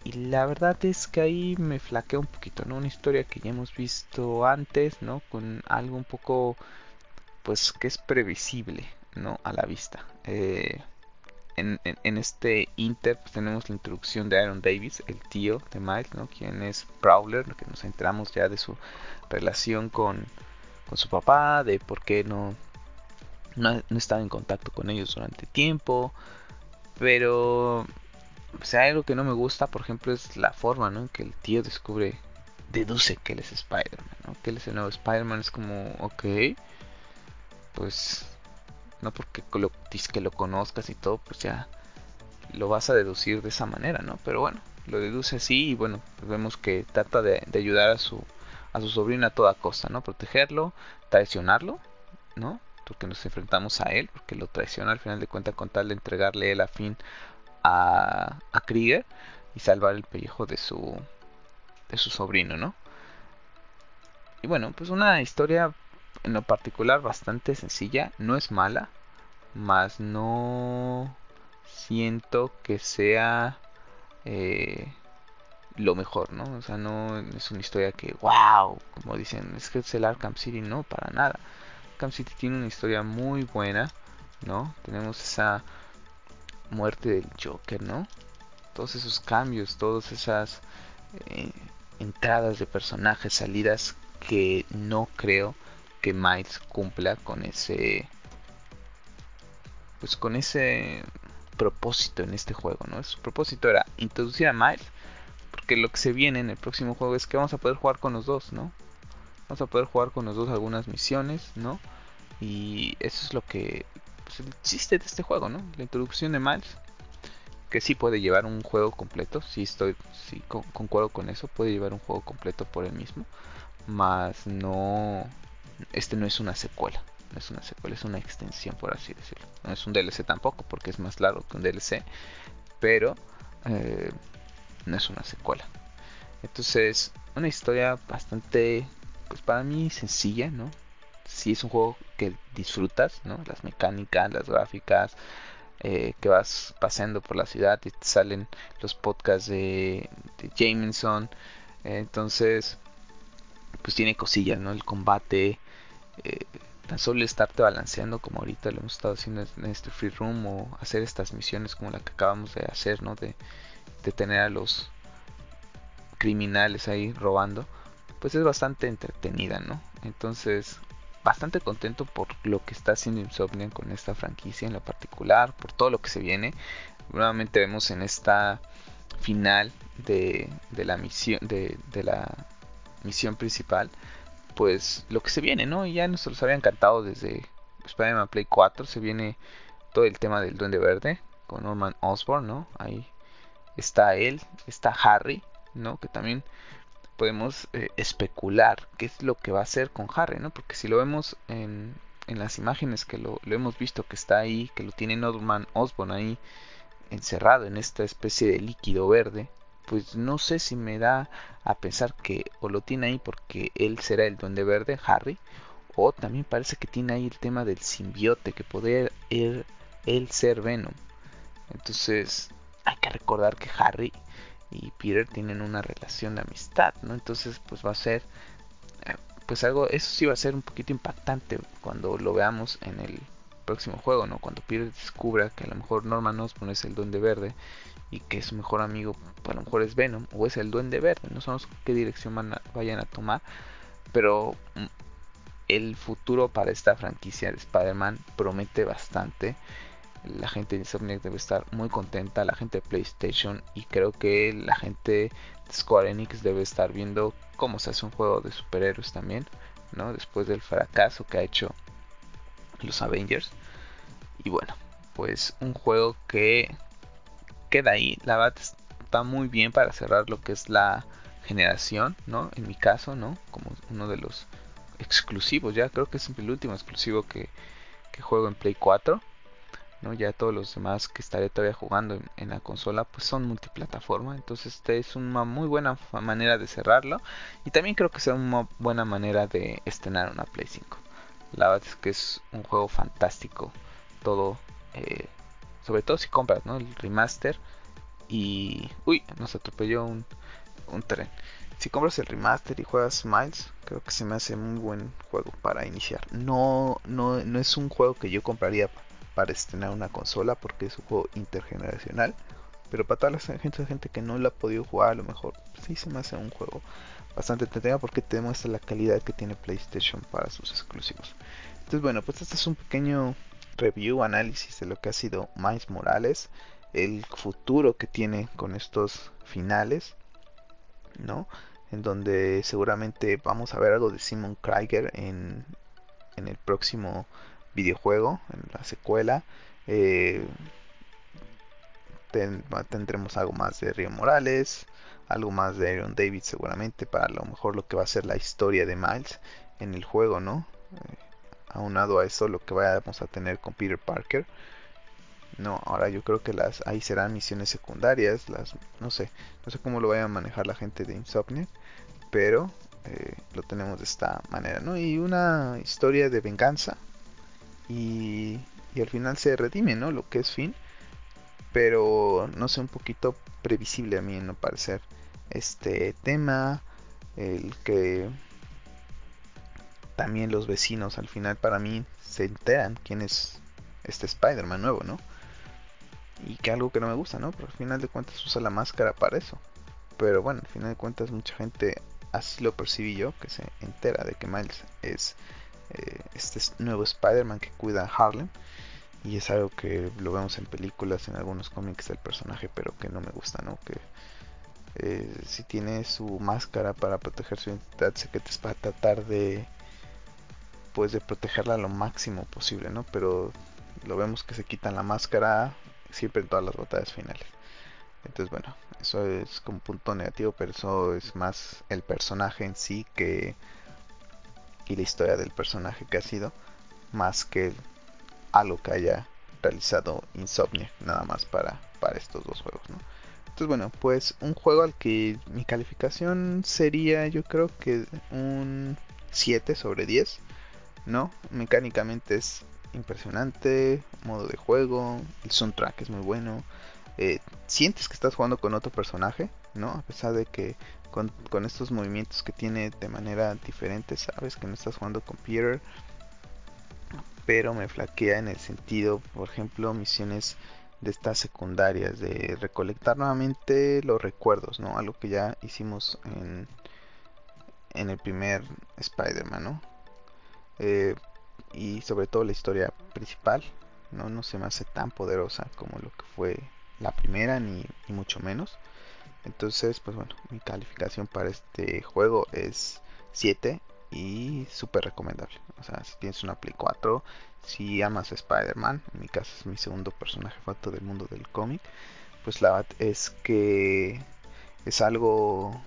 Y la verdad es que ahí me flaquea un poquito, ¿no? Una historia que ya hemos visto antes, ¿no? Con algo un poco, pues que es previsible, ¿no? A la vista. Eh, en, este Inter pues, tenemos la introducción de Aaron Davis, el tío de Miles, ¿no? Quien es Prowler, que nos enteramos ya de su relación con, con su papá, de por qué no, no, estaba en contacto con ellos durante tiempo. Pero pues, algo que no me gusta, por ejemplo, es la forma ¿no? en que el tío descubre, deduce que él es Spider-Man, ¿no? que él es el nuevo Spider-Man. Es como, ok, pues no porque lo, que lo conozcas y todo, pues ya lo vas a deducir de esa manera, ¿no? Pero bueno, lo deduce así y bueno, pues vemos que trata de, ayudar a su, a su sobrino a toda costa, ¿no? Protegerlo, traicionarlo, ¿no? Porque nos enfrentamos a él, porque lo traiciona al final de cuentas con tal de entregarle el afín a, a Krieger y salvar el pellejo de su, de su sobrino, ¿no? Y bueno, pues una historia en lo particular bastante sencilla, no es mala, más no siento que sea eh, lo mejor, ¿no? O sea, no es una historia que, wow, como dicen, es que es el Arkham City, no, para nada. Arkham City tiene una historia muy buena, ¿no? Tenemos esa muerte del Joker, ¿no? Todos esos cambios, todas esas eh, entradas de personajes, salidas que no creo que Miles cumpla con ese pues con ese propósito en este juego, ¿no? Su propósito era introducir a Miles, porque lo que se viene en el próximo juego es que vamos a poder jugar con los dos, ¿no? Vamos a poder jugar con los dos algunas misiones, ¿no? Y eso es lo que pues, el chiste de este juego, ¿no? La introducción de Miles, que sí puede llevar un juego completo, sí estoy, sí concuerdo con eso, puede llevar un juego completo por él mismo, más no este no es una secuela. No es una secuela, es una extensión, por así decirlo. No es un DLC tampoco, porque es más largo que un DLC. Pero eh, no es una secuela. Entonces, una historia bastante, pues para mí sencilla, ¿no? Si es un juego que disfrutas, ¿no? Las mecánicas, las gráficas, eh, que vas paseando por la ciudad y te salen los podcasts de, de Jameson. entonces, pues tiene cosillas, ¿no? El combate, eh, tan solo estarte balanceando como ahorita lo hemos estado haciendo en este free room o hacer estas misiones como la que acabamos de hacer, ¿no? De, tener a los criminales ahí robando, pues es bastante entretenida, ¿no? Entonces, bastante contento por lo que está haciendo Insomniac con esta franquicia en lo particular, por todo lo que se viene. Nuevamente vemos en esta final de, de la misión de, de la misión principal pues lo que se viene, ¿no? Y ya nos los había encantado desde Spider-Man Play 4, se viene todo el tema del Duende Verde con Norman Osborn, ¿no? Ahí está él, está Harry, ¿no? Que también podemos eh, especular qué es lo que va a hacer con Harry, ¿no? Porque si lo vemos en, en las imágenes que lo, lo, hemos visto que está ahí, que lo tiene Norman Osborn ahí encerrado en esta especie de líquido verde, pues no sé si me da a pensar que o lo tiene ahí porque él será el duende verde, Harry, o también parece que tiene ahí el tema del simbiote, que puede él, él ser Venom. Entonces hay que recordar que Harry y Peter tienen una relación de amistad, ¿no? Entonces pues va a ser eh, pues algo, eso sí va a ser un poquito impactante cuando lo veamos en el próximo juego, ¿no? Cuando Peter descubra que a lo mejor Norman Osborn es el duende verde y que su mejor amigo pues, a lo mejor es Venom o es el duende verde, no sabemos qué dirección van vayan a tomar, pero mm, el futuro para esta franquicia de Spider-Man promete bastante. La gente de Insomniac debe estar muy contenta, la gente de PlayStation y creo que la gente de Square Enix debe estar viendo cómo se hace un juego de superhéroes también, ¿no? Después del fracaso que ha hecho los Avengers. Y bueno, pues un juego que queda ahí. La verdad está muy bien para cerrar lo que es la generación, ¿no? En mi caso, ¿no? Como uno de los exclusivos, ya creo que es el último exclusivo que, que juego en Play 4. ¿no? Ya todos los demás que estaré todavía jugando en, la consola pues son multiplataforma. Entonces esta es una muy buena manera de cerrarlo. Y también creo que sea una buena manera de estrenar una Play 5. La verdad es que es un juego fantástico. Todo, eh, sobre todo si compras el remaster. Y... Uy, nos atropelló un, un tren. Si compras el remaster y juegas Miles, creo que se me hace muy buen juego para iniciar. No, no, no es un juego que yo compraría para estrenar una consola porque es un juego intergeneracional. Pero para toda la gente, gente que no lo ha podido jugar, a lo mejor sí se me hace un juego bastante entretenido porque te demuestra la calidad que tiene PlayStation para sus exclusivos. Entonces, bueno, pues este es un pequeño review, análisis de lo que ha sido Miles Morales, el futuro que tiene con estos finales, ¿no? En donde seguramente vamos a ver algo de Simon Krieger en, en el próximo videojuego, en la secuela. Eh, ten, tendremos algo más de Río Morales, algo más de Aaron David seguramente para lo mejor lo que va a ser la historia de Miles en el juego, ¿no? Eh, aunado a eso lo que vamos a tener con Peter Parker. No, ahora yo creo que las ahí serán misiones secundarias, las no sé, no sé cómo lo vayan a manejar la gente de Insomniac, pero eh, lo tenemos de esta manera, ¿no? Y una historia de venganza y, y al final se redime, ¿no? Lo que es fin, pero no sé, un poquito previsible a mí en no parecer este tema, el que también los vecinos al final para mí se enteran quién es este Spider-Man nuevo, ¿no? Y que algo que no me gusta, ¿no? Pero al final de cuentas usa la máscara para eso. Pero bueno, al final de cuentas mucha gente así lo percibí yo, que se entera de que Miles es eh, este nuevo Spider-Man que cuida a Harlem. Y es algo que lo vemos en películas, en algunos cómics del personaje, pero que no me gusta, ¿no? Que eh, si tiene su máscara para proteger su identidad secreta es para tratar de pues de protegerla lo máximo posible, ¿no? Pero lo vemos que se quitan la máscara siempre en todas las batallas finales. Entonces, bueno, eso es como punto negativo, pero eso es más el personaje en sí que y la historia del personaje que ha sido más que algo que haya realizado Insomnia nada más para, para estos dos juegos, ¿no? Entonces, bueno, pues un juego al que mi calificación sería yo creo que un 7 sobre 10 ¿no? Mecánicamente es impresionante, modo de juego, el soundtrack es muy bueno. Eh, sientes que estás jugando con otro personaje, ¿no? A pesar de que con, estos movimientos que tiene de manera diferente, sabes que no estás jugando con Peter. Pero me flaquea en el sentido, por ejemplo, misiones de estas secundarias, de recolectar nuevamente los recuerdos, ¿no? Algo que ya hicimos en, en el primer Spider-Man, ¿no? Eh, y sobre todo la historia principal no, no se me hace tan poderosa como lo que fue la primera ni, ni, mucho menos entonces pues bueno mi calificación para este juego es 7 y súper recomendable. O sea, si tienes una Play 4, si amas a Spider-Man, en mi caso es mi segundo personaje favorito del mundo del cómic, pues la verdad es que es algo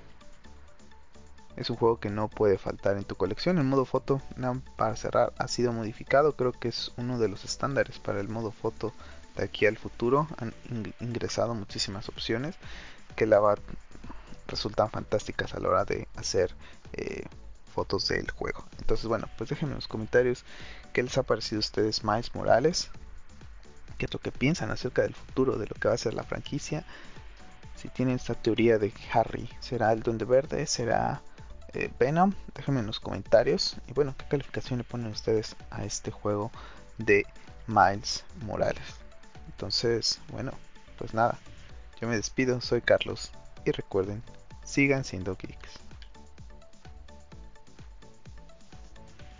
es un juego que no puede faltar en tu colección. El modo foto, para cerrar, ha sido modificado. Creo que es uno de los estándares para el modo foto de aquí al futuro. Han ingresado muchísimas opciones que la resultan fantásticas a la hora de hacer eh, fotos del juego. Entonces, bueno, pues déjenme en los comentarios qué les ha parecido a ustedes Miles Morales. ¿Qué es lo que piensan acerca del futuro, de lo que va a ser la franquicia? Si tienen esta teoría de Harry será el Duende Verde, será eh, Venom, déjenme en los comentarios. Y bueno, ¿qué calificación le ponen ustedes a este juego de Miles Morales? Entonces, bueno, pues nada, yo me despido, soy Carlos. Y recuerden, sigan siendo geeks.